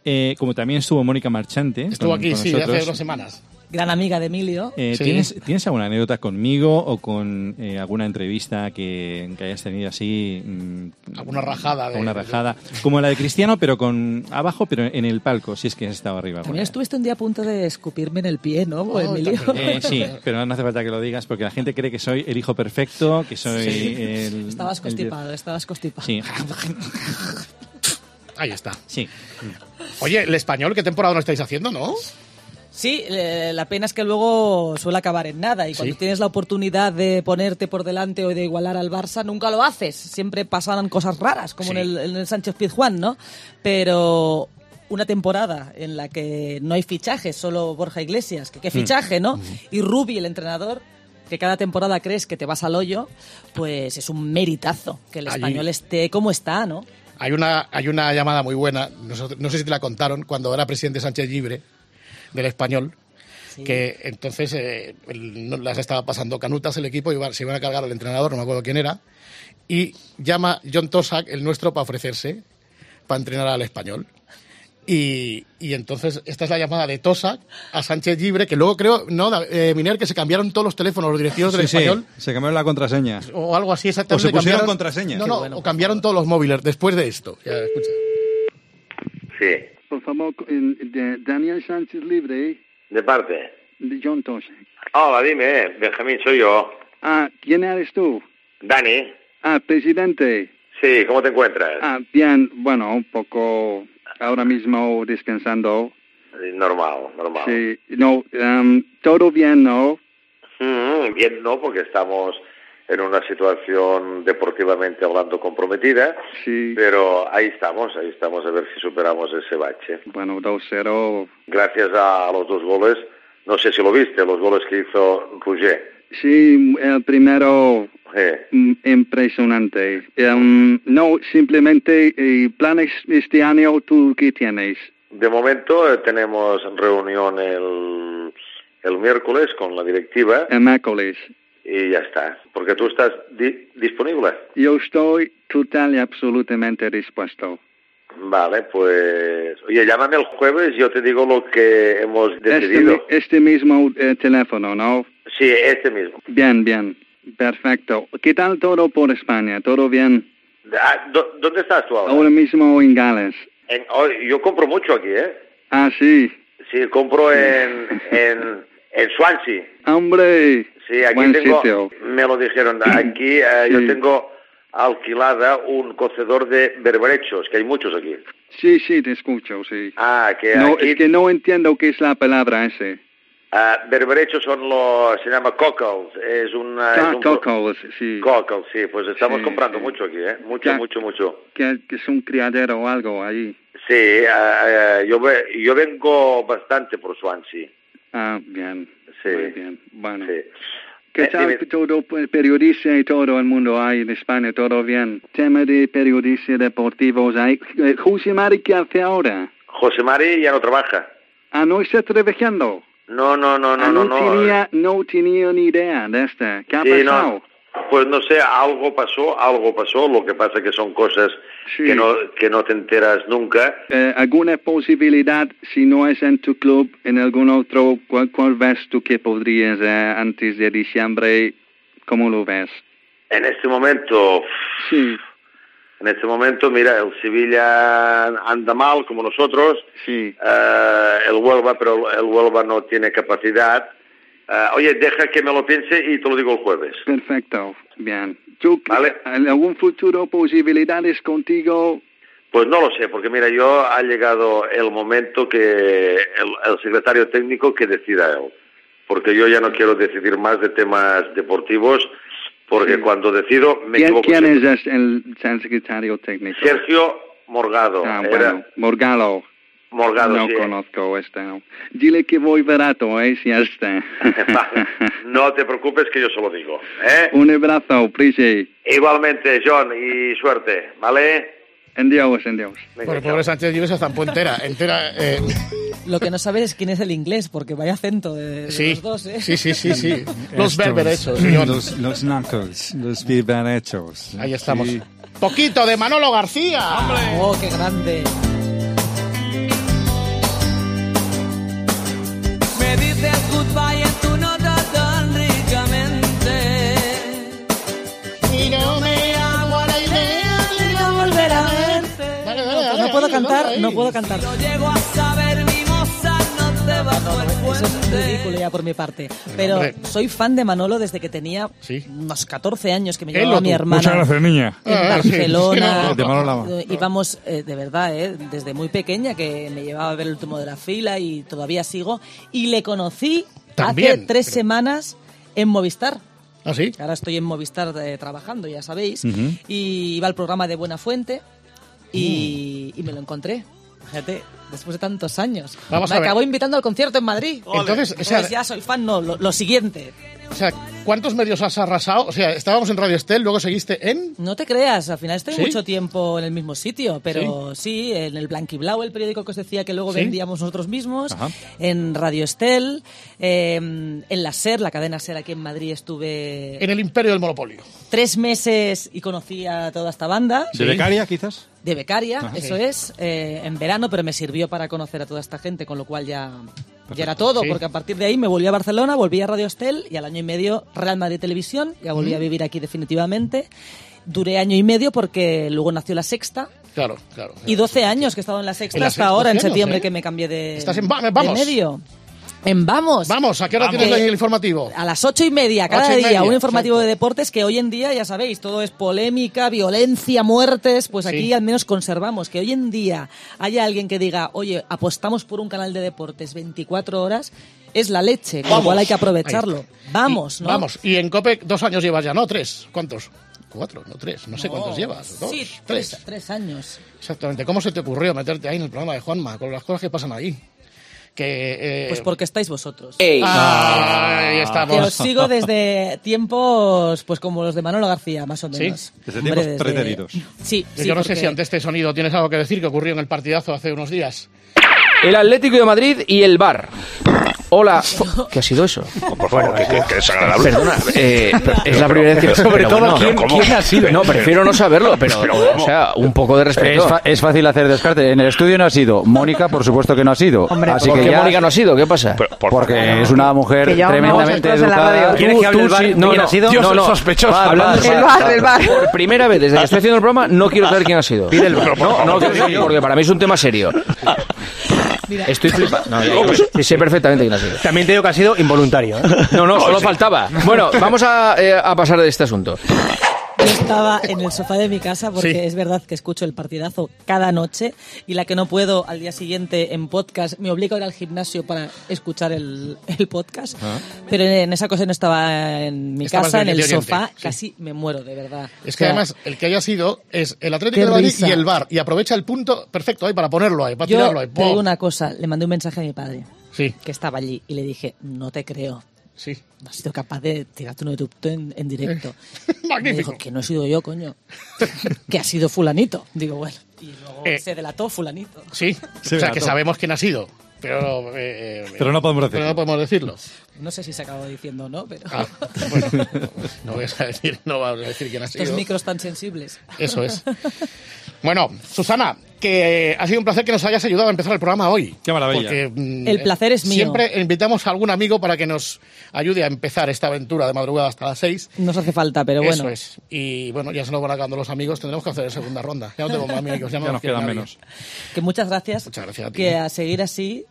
Speaker 7: eh, como también estuvo Mónica Marchante.
Speaker 4: Estuvo
Speaker 7: con-
Speaker 4: aquí,
Speaker 7: con
Speaker 4: sí,
Speaker 7: nosotros,
Speaker 4: hace dos semanas.
Speaker 6: Gran amiga de Emilio.
Speaker 7: eh,
Speaker 4: Sí.
Speaker 7: ¿tienes, ¿Tienes alguna anécdota conmigo o con eh, alguna entrevista que, que hayas tenido así? mm,
Speaker 4: Alguna rajada. de-
Speaker 7: alguna rajada. Como la de Cristiano, pero con abajo, pero en el palco, si es que has estado arriba.
Speaker 6: También estuviste un día a punto de escupirme en el pie, ¿no,
Speaker 4: Oh,
Speaker 6: Emilio?
Speaker 7: Eh, sí, pero no hace falta que lo digas porque la gente cree que soy el hijo perfecto, que soy el...
Speaker 6: Estabas
Speaker 7: el-
Speaker 6: constipado, estabas constipado.
Speaker 7: Sí,
Speaker 4: Ahí está.
Speaker 7: sí.
Speaker 4: Oye, el español, ¿qué temporada no estáis haciendo, no?
Speaker 6: Sí, eh, la pena es que luego suele acabar en nada y cuando
Speaker 4: Sí.
Speaker 6: tienes la oportunidad de ponerte por delante o de igualar al Barça, nunca lo haces. Siempre pasan cosas raras, como
Speaker 4: Sí.
Speaker 6: en, el, en el Sánchez Pizjuán, ¿no? Pero una temporada en la que no hay fichajes, solo Borja Iglesias, que
Speaker 4: Mm.
Speaker 6: qué fichaje, ¿no? Y Rubi, el entrenador, que cada temporada crees que te vas al hoyo, pues es un meritazo que el
Speaker 4: Allí-
Speaker 6: español esté como está, ¿no?
Speaker 4: Hay una, hay una llamada muy buena, no sé si te la contaron, cuando era presidente Sánchez Libre del español,
Speaker 6: Sí.
Speaker 4: que entonces eh, el- no- las estaba pasando canutas el equipo, iba- se iban a cargar al entrenador, no me acuerdo quién era, y llama John Tosak, el nuestro, para ofrecerse, para entrenar al español. Y, y entonces esta es la llamada de Tosak a Sánchez Libre, que luego creo, no, Da- eh, Miner, que se cambiaron todos los teléfonos, los directivos del
Speaker 7: Sí, sí,
Speaker 4: español,
Speaker 7: se cambiaron la contraseña.
Speaker 4: o algo así exactamente.
Speaker 7: O se pusieron
Speaker 4: cambiaron-
Speaker 7: contraseña.
Speaker 4: No, no,
Speaker 6: bueno,
Speaker 4: o cambiaron todos los móviles después de esto. Ya, escucha.
Speaker 14: Sí,
Speaker 15: Por favor, de Daniel Sánchez Libre,
Speaker 14: de parte.
Speaker 15: de John Tosek.
Speaker 14: Hola, dime, Benjamín, soy yo.
Speaker 15: Ah, ¿quién eres tú?
Speaker 14: Dani.
Speaker 15: Ah, presidente.
Speaker 14: Sí, ¿cómo te encuentras?
Speaker 15: Ah, bien, bueno, un poco ahora mismo descansando.
Speaker 14: Eh, Normal, normal.
Speaker 15: Sí, no, em, todo bien, ¿no?
Speaker 14: Mm, bien, no, porque estamos en una situación deportivamente hablando comprometida,
Speaker 15: Sí,
Speaker 14: pero ahí estamos, ahí estamos a ver si superamos ese bache.
Speaker 15: bueno, 2-0.
Speaker 14: Gracias a los dos goles, no sé si lo viste, los goles que hizo Rouget.
Speaker 15: Sí, el primero
Speaker 14: Eh,
Speaker 15: mm, impresionante. Em, no, simplemente eh, planes este año, ¿tú qué tienes?
Speaker 14: De momento eh, tenemos reunión el, el miércoles con la directiva
Speaker 15: El miércoles.
Speaker 14: Y ya está. Porque tú estás di- disponible.
Speaker 15: Yo estoy total y absolutamente dispuesto.
Speaker 14: Vale, pues... Oye, llámame el jueves y yo te digo lo que hemos
Speaker 15: Este,
Speaker 14: decidido.
Speaker 15: este mismo eh, teléfono, ¿no?
Speaker 14: Sí, este mismo.
Speaker 15: Bien, bien. Perfecto. ¿Qué tal todo por España? ¿Todo bien?
Speaker 14: Ah, ¿dó- ¿Dónde estás tú ahora?
Speaker 15: Ahora mismo en Gales.
Speaker 14: En- oh, yo compro mucho aquí, ¿eh?
Speaker 15: Ah, sí.
Speaker 14: Sí, compro en, en, en Swansea.
Speaker 15: Hombre.
Speaker 14: Sí, aquí
Speaker 15: Buen
Speaker 14: tengo,
Speaker 15: sitio.
Speaker 14: me lo dijeron, aquí eh, yo
Speaker 15: Sí.
Speaker 14: tengo alquilada un cocedor de berberechos, que hay muchos aquí.
Speaker 15: Sí, sí, te escucho, sí.
Speaker 14: Ah, que
Speaker 15: No,
Speaker 14: aquí,
Speaker 15: es que no entiendo qué es la palabra ese.
Speaker 14: ah, berberechos son los, se llama cockles, es una... es
Speaker 15: Ah,
Speaker 14: un
Speaker 15: cocos, sí.
Speaker 14: Cockles, sí, pues estamos
Speaker 15: Sí,
Speaker 14: comprando
Speaker 15: sí.
Speaker 14: mucho aquí, ¿eh? Mucho,
Speaker 15: Ya.
Speaker 14: mucho, mucho.
Speaker 15: Que, que es un criadero o algo ahí.
Speaker 14: Sí, ah, ah, yo, ve- yo vengo bastante por Swansea.
Speaker 15: Ah, bien.
Speaker 14: Sí.
Speaker 15: Muy bien. Bueno.
Speaker 14: Sí.
Speaker 15: ¿Qué
Speaker 14: Eh,
Speaker 15: tal que todo periodista y todo el mundo hay en España? ¿Todo bien? Tema de periodistas deportivos hay. Eh, José Mari, ¿qué hace ahora?
Speaker 14: José Mari ya no trabaja.
Speaker 15: Ah, ¿no está trabajando?
Speaker 14: No, no, no, no,
Speaker 15: Ah,
Speaker 14: no,
Speaker 15: no, tenía, no tenía ni idea de esta. ¿Qué ha
Speaker 14: Sí, no.
Speaker 15: pasado?
Speaker 14: Pues no sé, algo pasó, algo pasó, lo que pasa que son cosas
Speaker 15: Sí.
Speaker 14: que, no, que no te enteras nunca.
Speaker 15: Eh, ¿Alguna posibilidad, si no es en tu club, en algún otro, cuál, cuál ves tú que podrías eh, antes de diciembre? ¿Cómo lo ves?
Speaker 14: En este momento,
Speaker 15: Sí,
Speaker 14: en este momento, mira, el Sevilla anda mal como nosotros,
Speaker 15: sí.
Speaker 14: eh, el Huelva, pero el Huelva no tiene capacidad. Eh, oye, deja que me lo piense y te lo digo el jueves.
Speaker 15: Perfecto, bien. ¿Tú,
Speaker 14: Vale.
Speaker 15: ¿En algún futuro posibilidades contigo?
Speaker 14: Pues no lo sé, porque mira, yo ha llegado el momento que el, el secretario técnico que decida él, porque yo ya no quiero decidir más de temas deportivos, porque
Speaker 15: Sí.
Speaker 14: cuando decido me
Speaker 15: ¿Quién,
Speaker 14: equivoco.
Speaker 15: quién es el, el secretario técnico?
Speaker 14: Sergio Morgado.
Speaker 15: Ah, bueno, Morgalo.
Speaker 14: Morgado,
Speaker 15: no
Speaker 14: sí.
Speaker 15: conozco este. no. Dile que voy barato, ¿eh? Si ya está.
Speaker 14: Vale. No te preocupes que yo se lo digo. ¿eh?
Speaker 15: Un abrazo, Prisi.
Speaker 14: Igualmente, John, y suerte, ¿vale?
Speaker 15: En Dios, en Dios.
Speaker 14: Venga,
Speaker 4: Por pobre Sánchez Vives hasta entera, entera. eh,
Speaker 6: Lo que no sabes es quién es el inglés, porque vaya acento de, de
Speaker 4: sí,
Speaker 6: los dos, ¿eh?
Speaker 4: sí, sí, sí, sí. Los berberechos, señor.
Speaker 7: Los, los knuckles, los berberechos.
Speaker 4: Ahí estamos.
Speaker 7: Sí.
Speaker 4: Poquito de Manolo García.
Speaker 6: ¡Oh, qué grande! Cantar, no puedo cantar.
Speaker 16: No llego a saber, mimosa, no te bajo el
Speaker 6: Eso es ridículo ya por mi parte. Pero
Speaker 4: hombre.
Speaker 6: soy fan de Manolo desde que tenía
Speaker 4: Sí.
Speaker 6: unos 14 años, que me llevaba
Speaker 4: o
Speaker 6: mi hermana.
Speaker 7: Muchas gracias, niña.
Speaker 6: en
Speaker 4: Ah, sí,
Speaker 6: Barcelona.
Speaker 4: sí,
Speaker 7: De Manolo Lama.
Speaker 6: Eh, Íbamos, eh, de verdad, eh, desde muy pequeña, que me llevaba a ver el último de la fila y todavía sigo. Y le conocí hace
Speaker 4: También,
Speaker 6: tres
Speaker 4: pero-
Speaker 6: semanas en Movistar.
Speaker 4: ¿Ah, sí?
Speaker 6: Ahora estoy en Movistar eh, trabajando, ya sabéis.
Speaker 7: Ujú.
Speaker 6: Y iba al programa de Buena Fuente. Y, y me lo encontré. Fíjate, después de tantos años.
Speaker 4: Vamos
Speaker 6: me acabó invitando al concierto en Madrid.
Speaker 4: Entonces, o sea-
Speaker 6: Entonces ya soy fan, no, lo, lo siguiente.
Speaker 4: O sea, ¿cuántos medios has arrasado? O sea, estábamos en Radio Estel, luego seguiste en...
Speaker 6: No te creas, al final estoy
Speaker 4: ¿Sí?
Speaker 6: mucho tiempo en el mismo sitio, pero sí, en el Blanquiblau, el periódico que os decía que luego
Speaker 4: ¿Sí?
Speaker 6: vendíamos nosotros mismos,
Speaker 7: Ajá.
Speaker 6: en Radio Estel, eh, en la SER, la cadena SER aquí en Madrid estuve
Speaker 4: En el imperio del monopolio.
Speaker 6: tres meses y conocí a toda esta banda.
Speaker 7: ¿De becaria, quizás?
Speaker 6: De becaria,
Speaker 7: Ajá.
Speaker 6: eso es, eh, en verano, pero me sirvió para conocer a toda esta gente, con lo cual ya, ya era todo,
Speaker 4: Sí.
Speaker 6: porque a partir de ahí me volví a Barcelona, volví a Radio Estel y al año y medio Real Madrid Televisión, ya volví a vivir aquí definitivamente. Duré año y medio porque luego nació la sexta
Speaker 4: Claro, claro.
Speaker 6: y 12 años que he estado en la sexta
Speaker 4: En
Speaker 6: hasta ahora, en
Speaker 4: 12 años,
Speaker 6: septiembre
Speaker 4: ¿eh?
Speaker 6: que me cambié de,
Speaker 4: Estás en
Speaker 6: de
Speaker 4: Vamos.
Speaker 6: medio. En Vamos.
Speaker 4: Vamos, ¿a qué hora tienes
Speaker 6: Eh,
Speaker 4: el informativo?
Speaker 6: A las ocho y media cada
Speaker 4: Ocho y
Speaker 6: día,
Speaker 4: media,
Speaker 6: un informativo
Speaker 4: exacto.
Speaker 6: de deportes que hoy en día, ya sabéis, todo es polémica, violencia, muertes, pues aquí
Speaker 4: Sí.
Speaker 6: al menos conservamos que hoy en día haya alguien que diga, oye, apostamos por un canal de deportes 24 horas, es la leche, con lo
Speaker 4: Vamos.
Speaker 6: cual hay que
Speaker 4: Ahí
Speaker 6: aprovecharlo.
Speaker 4: está.
Speaker 6: Vamos,
Speaker 4: Y-
Speaker 6: ¿no?
Speaker 4: Vamos, y en COPE dos años llevas ya, ¿no? Tres. ¿Cuántos? Cuatro, no tres. No sé cuántos llevas. ¿Dos?
Speaker 6: Sí,
Speaker 4: tres.
Speaker 6: tres, tres años.
Speaker 4: Exactamente. ¿Cómo se te ocurrió meterte ahí en el programa de Juanma con las cosas que pasan ahí? Que, eh,
Speaker 6: Pues porque estáis vosotros.
Speaker 4: ah, ahí estamos.
Speaker 6: Que os sigo desde tiempos, pues como los de Manolo García, más o
Speaker 4: ¿Sí?
Speaker 6: menos.
Speaker 7: Desde
Speaker 6: Hombre,
Speaker 7: tiempos pretéritos.
Speaker 6: Sí,
Speaker 4: Yo
Speaker 6: sí,
Speaker 4: no sé si ante este sonido tienes algo que decir que ocurrió en el partidazo hace unos días.
Speaker 17: El Atlético de Madrid y el Bar. Hola. ¿Qué ha sido eso?
Speaker 18: Por favor, que, que- que es agradable.
Speaker 17: Perdona, eh, es la primera vez que...
Speaker 18: Sobre todo,
Speaker 17: bueno,
Speaker 18: ¿quién- ha sido?
Speaker 17: No, prefiero no saberlo, pero,
Speaker 18: Pero,
Speaker 17: o sea, un poco de respeto.
Speaker 3: Es, fa- es fácil hacer descarte. En el estudio no ha sido. Mónica, por supuesto que no ha sido. Así
Speaker 17: ¿Por
Speaker 3: que
Speaker 17: qué
Speaker 3: ya-
Speaker 17: Mónica no ha sido? ¿Qué pasa?
Speaker 18: Pero, por
Speaker 3: Porque es una mujer tremendamente educada.
Speaker 17: ¿Quieres que hable del
Speaker 3: Tú
Speaker 17: bar?
Speaker 3: sí-
Speaker 17: No,
Speaker 3: ¿Quién
Speaker 17: no.
Speaker 3: ha sido?
Speaker 17: Dios,
Speaker 3: no, no.
Speaker 17: sospechoso.
Speaker 3: Bar,
Speaker 17: Hablando
Speaker 3: bar,
Speaker 12: El
Speaker 3: bar,
Speaker 12: bar, el bar.
Speaker 17: Por primera vez desde que estoy haciendo el programa no quiero saber quién ha sido.
Speaker 3: Pide el bar.
Speaker 17: No, no porque para mí es un tema serio. Estoy flipando. No, ya, sí, sé perfectamente quién ha sido.
Speaker 19: También te digo que ha sido involuntario. ¿eh?
Speaker 17: No, no, solo faltaba. Bueno, vamos a, eh, a pasar de este asunto.
Speaker 6: Yo estaba en el sofá de mi casa porque
Speaker 4: Sí.
Speaker 6: es verdad que escucho el partidazo cada noche y la que no puedo al día siguiente en podcast me obliga a ir al gimnasio para escuchar el, el podcast.
Speaker 4: Ah.
Speaker 6: Pero en esa cosa no estaba en mi
Speaker 4: Estabas
Speaker 6: casa,
Speaker 4: en
Speaker 6: el
Speaker 4: Oriente,
Speaker 6: sofá,
Speaker 4: sí.
Speaker 6: casi me muero, de verdad.
Speaker 4: Es
Speaker 6: O
Speaker 4: que
Speaker 6: sea,
Speaker 4: además el que haya sido es el Atlético de Madrid y el Bar y aprovecha el punto perfecto ahí para ponerlo ahí, para
Speaker 6: yo
Speaker 4: tirarlo ahí.
Speaker 6: te digo una cosa, le mandé un mensaje a mi padre
Speaker 4: Sí,
Speaker 6: que estaba allí y le dije, no te creo.
Speaker 4: Sí.
Speaker 6: No has sido capaz de tirarte un erupto en, en directo. Me
Speaker 4: Magnífico.
Speaker 6: dijo que no he sido yo, coño. que ha sido fulanito. Digo, bueno. Y luego
Speaker 4: Eh,
Speaker 6: se delató fulanito.
Speaker 4: Sí, o sea que sabemos quién ha sido, pero eh, eh,
Speaker 7: Pero no podemos
Speaker 4: pero
Speaker 7: decirlo.
Speaker 4: no podemos decirlo.
Speaker 6: No sé si se acabó diciendo o no, pero
Speaker 4: Ah, bueno, no voy a decir, no vamos a decir quién ha
Speaker 6: estos
Speaker 4: sido.
Speaker 6: micros tan sensibles.
Speaker 4: Eso es. Bueno, Susana, que ha sido un placer que nos hayas ayudado a empezar el programa hoy.
Speaker 7: Qué maravilla.
Speaker 4: Porque, mm,
Speaker 6: El placer es mío.
Speaker 4: Siempre invitamos a algún amigo para que nos ayude a empezar esta aventura de madrugada hasta las seis.
Speaker 6: Nos hace falta, pero bueno.
Speaker 4: Eso es. Y bueno, ya se nos van acabando los amigos, tendremos que hacer segunda ronda. Ya no tengo más amigos, ya, no
Speaker 7: Ya nos quedan menos.
Speaker 6: Que muchas gracias.
Speaker 4: Muchas gracias a ti.
Speaker 6: Que a seguir así,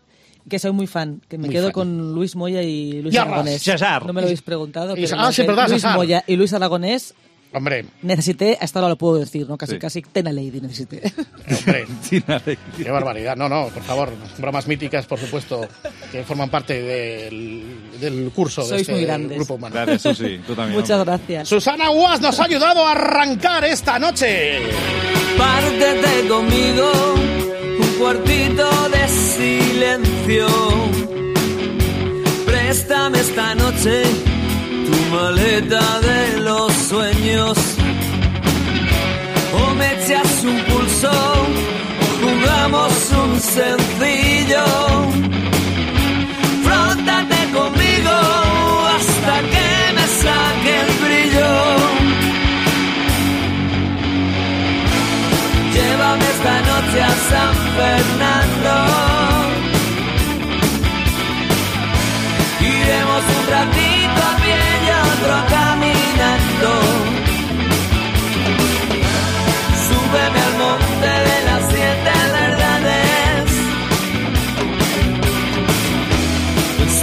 Speaker 6: que soy muy fan. Que me
Speaker 4: Muy
Speaker 6: quedo
Speaker 4: fan.
Speaker 6: con Luis Moya y Luis
Speaker 4: Yarras,
Speaker 6: Aragonés.
Speaker 19: César.
Speaker 6: No me lo habéis preguntado, pero
Speaker 4: ah, sí, verdad,
Speaker 6: Luis
Speaker 4: César.
Speaker 6: Moya y Luis Aragonés
Speaker 4: Hombre,
Speaker 6: necesité, hasta ahora lo puedo decir, ¿no? Casi,
Speaker 7: Sí.
Speaker 6: casi Tena Lady necesité.
Speaker 4: hombre. Qué barbaridad. No, no, por favor. Bromas míticas, por supuesto, que forman parte del, del curso de
Speaker 6: Sois
Speaker 4: este
Speaker 6: muy grandes.
Speaker 4: grupo humano.
Speaker 7: Claro, eso sí, tú también.
Speaker 6: Muchas
Speaker 7: hombre.
Speaker 6: gracias.
Speaker 4: Susana Guas nos ha ayudado a arrancar esta noche.
Speaker 16: Pártete conmigo, un cuartito de silencio. Préstame esta noche maleta de los sueños. O me un pulso, o jugamos un sencillo. Frótate conmigo hasta que me saque el brillo. Llévame esta noche a San Fernando. Iremos un ratito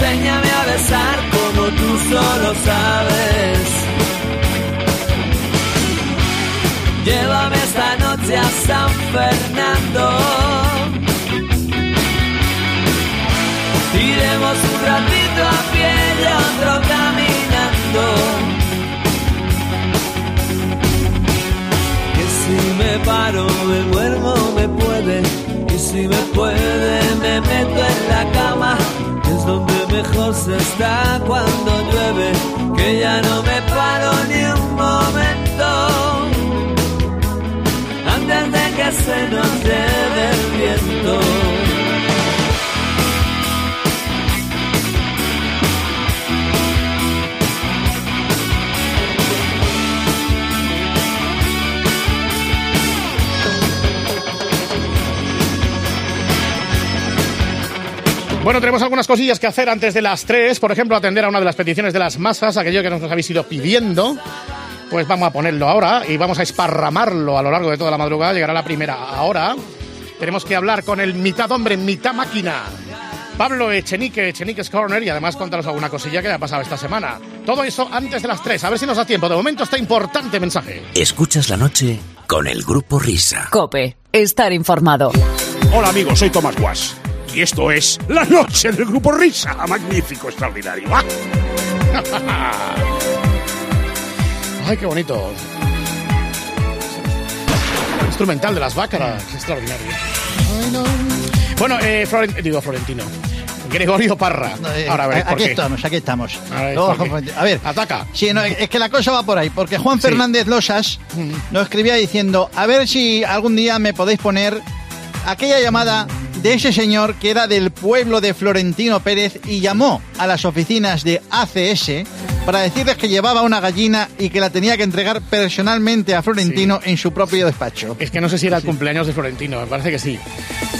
Speaker 16: Enséñame a besar como tú solo sabes. Llévame esta noche a San Fernando. Iremos un ratito a pie y otro caminando. Que si me paro, me duermo, me puede. Y si me puede, me meto en la cama. Es donde mejor se está cuando llueve. Que ya no me paro ni un momento antes de que se nos lleve el viento.
Speaker 4: Bueno, tenemos algunas cosillas que hacer antes de las 3. Por ejemplo, atender a una de las peticiones de las masas, aquello que nos habéis ido pidiendo. Pues vamos a ponerlo ahora y vamos a esparramarlo a lo largo de toda la madrugada. Llegará la primera ahora. Tenemos que hablar con el mitad hombre, mitad máquina. Pablo Echenique, Echenique's Corner, y además contaros alguna cosilla que haya pasado esta semana. Todo eso antes de las 3. A ver si nos da tiempo. De momento está importante mensaje.
Speaker 1: Escuchas la noche con el grupo Risa.
Speaker 20: Cope, estar informado.
Speaker 18: Hola amigos, soy Tomás Guas. Y esto es La Noche del Grupo Risa. Magnífico, extraordinario. ¡Ah!
Speaker 4: Ay, qué bonito. Instrumental de las bácaras, extraordinario. Bueno, eh, Floren- digo Florentino. Gregorio Parra.
Speaker 12: Eh,
Speaker 4: Ahora veréis por
Speaker 12: aquí
Speaker 4: qué.
Speaker 12: estamos, aquí estamos.
Speaker 4: A ver, Ataca.
Speaker 12: Sí, no, es que la cosa va por ahí, porque Juan
Speaker 4: Sí.
Speaker 12: Fernández Losas nos escribía diciendo, a ver si algún día me podéis poner aquella llamada de ese señor que era del pueblo de Florentino Pérez y llamó a las oficinas de ACS para decirles que llevaba una gallina y que la tenía que entregar personalmente a Florentino en su propio despacho.
Speaker 4: Es que no sé si era el cumpleaños de Florentino, me parece que sí.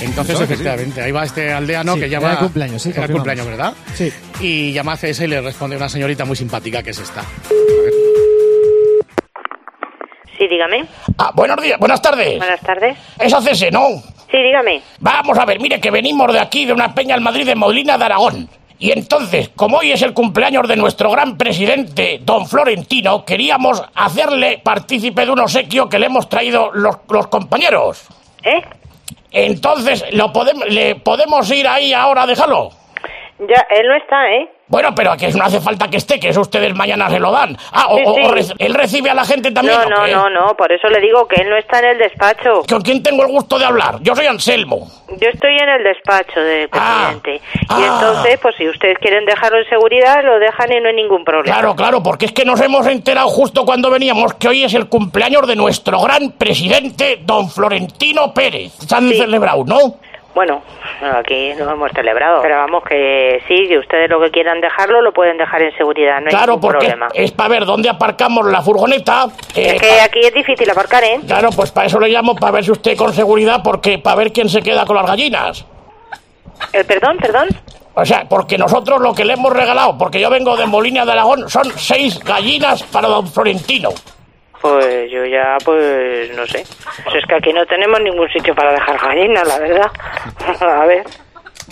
Speaker 4: Entonces, efectivamente, ahí va este aldeano
Speaker 21: Sí,
Speaker 4: que llama.
Speaker 21: era el cumpleaños, sí,
Speaker 4: Era el cumpleaños, ¿verdad?
Speaker 21: Sí.
Speaker 4: Y llama a CS y le responde una señorita muy simpática que es esta.
Speaker 22: Sí, dígame.
Speaker 23: Ah, buenos días, buenas tardes.
Speaker 22: Buenas tardes.
Speaker 23: Es ACS, ¿no?
Speaker 22: Sí, dígame.
Speaker 23: Vamos a ver, mire que venimos de aquí, de una peña al Madrid de Molina de Aragón. Y entonces, como hoy es el cumpleaños de nuestro gran presidente, don Florentino, queríamos hacerle partícipe de un obsequio que le hemos traído los, los compañeros.
Speaker 22: ¿Eh?
Speaker 23: Entonces, lo podemos, ¿le podemos ir ahí ahora a dejarlo?
Speaker 22: Ya, él no está, ¿eh?
Speaker 23: Bueno, pero que no hace falta que esté, que eso ustedes mañana se lo dan. Ah, o,
Speaker 22: Sí, sí.
Speaker 23: él recibe a la gente también.
Speaker 22: No,
Speaker 23: ¿o
Speaker 22: no,
Speaker 23: qué?
Speaker 22: no, no, por eso le digo que él no está en el despacho.
Speaker 23: ¿Con quién tengo el gusto de hablar? Yo soy Anselmo.
Speaker 22: Yo estoy en el despacho del presidente. y
Speaker 23: ah.
Speaker 22: entonces, pues si ustedes quieren dejarlo en seguridad, lo dejan y no hay ningún problema.
Speaker 23: Claro, claro, porque es que nos hemos enterado justo cuando veníamos que hoy es el cumpleaños de nuestro gran presidente, don Florentino Pérez. Se han celebrado, ¿no?
Speaker 22: Bueno, aquí no hemos celebrado. Pero vamos, que sí, si ustedes lo que quieran dejarlo, lo pueden dejar en seguridad, no hay
Speaker 23: claro,
Speaker 22: ningún
Speaker 23: porque
Speaker 22: problema.
Speaker 23: es para ver dónde aparcamos la furgoneta. eh,
Speaker 22: Es que aquí es difícil aparcar, ¿eh?
Speaker 23: Claro, pues para eso le llamo, para ver si usted con seguridad, porque para ver quién se queda con las gallinas.
Speaker 22: Eh, perdón, perdón.
Speaker 23: O sea, porque nosotros lo que le hemos regalado, porque yo vengo de Molina de Aragón, son seis gallinas para don Florentino.
Speaker 22: Pues yo ya, pues no sé. Pues es que aquí no tenemos ningún sitio para dejar gallinas, la verdad. A ver.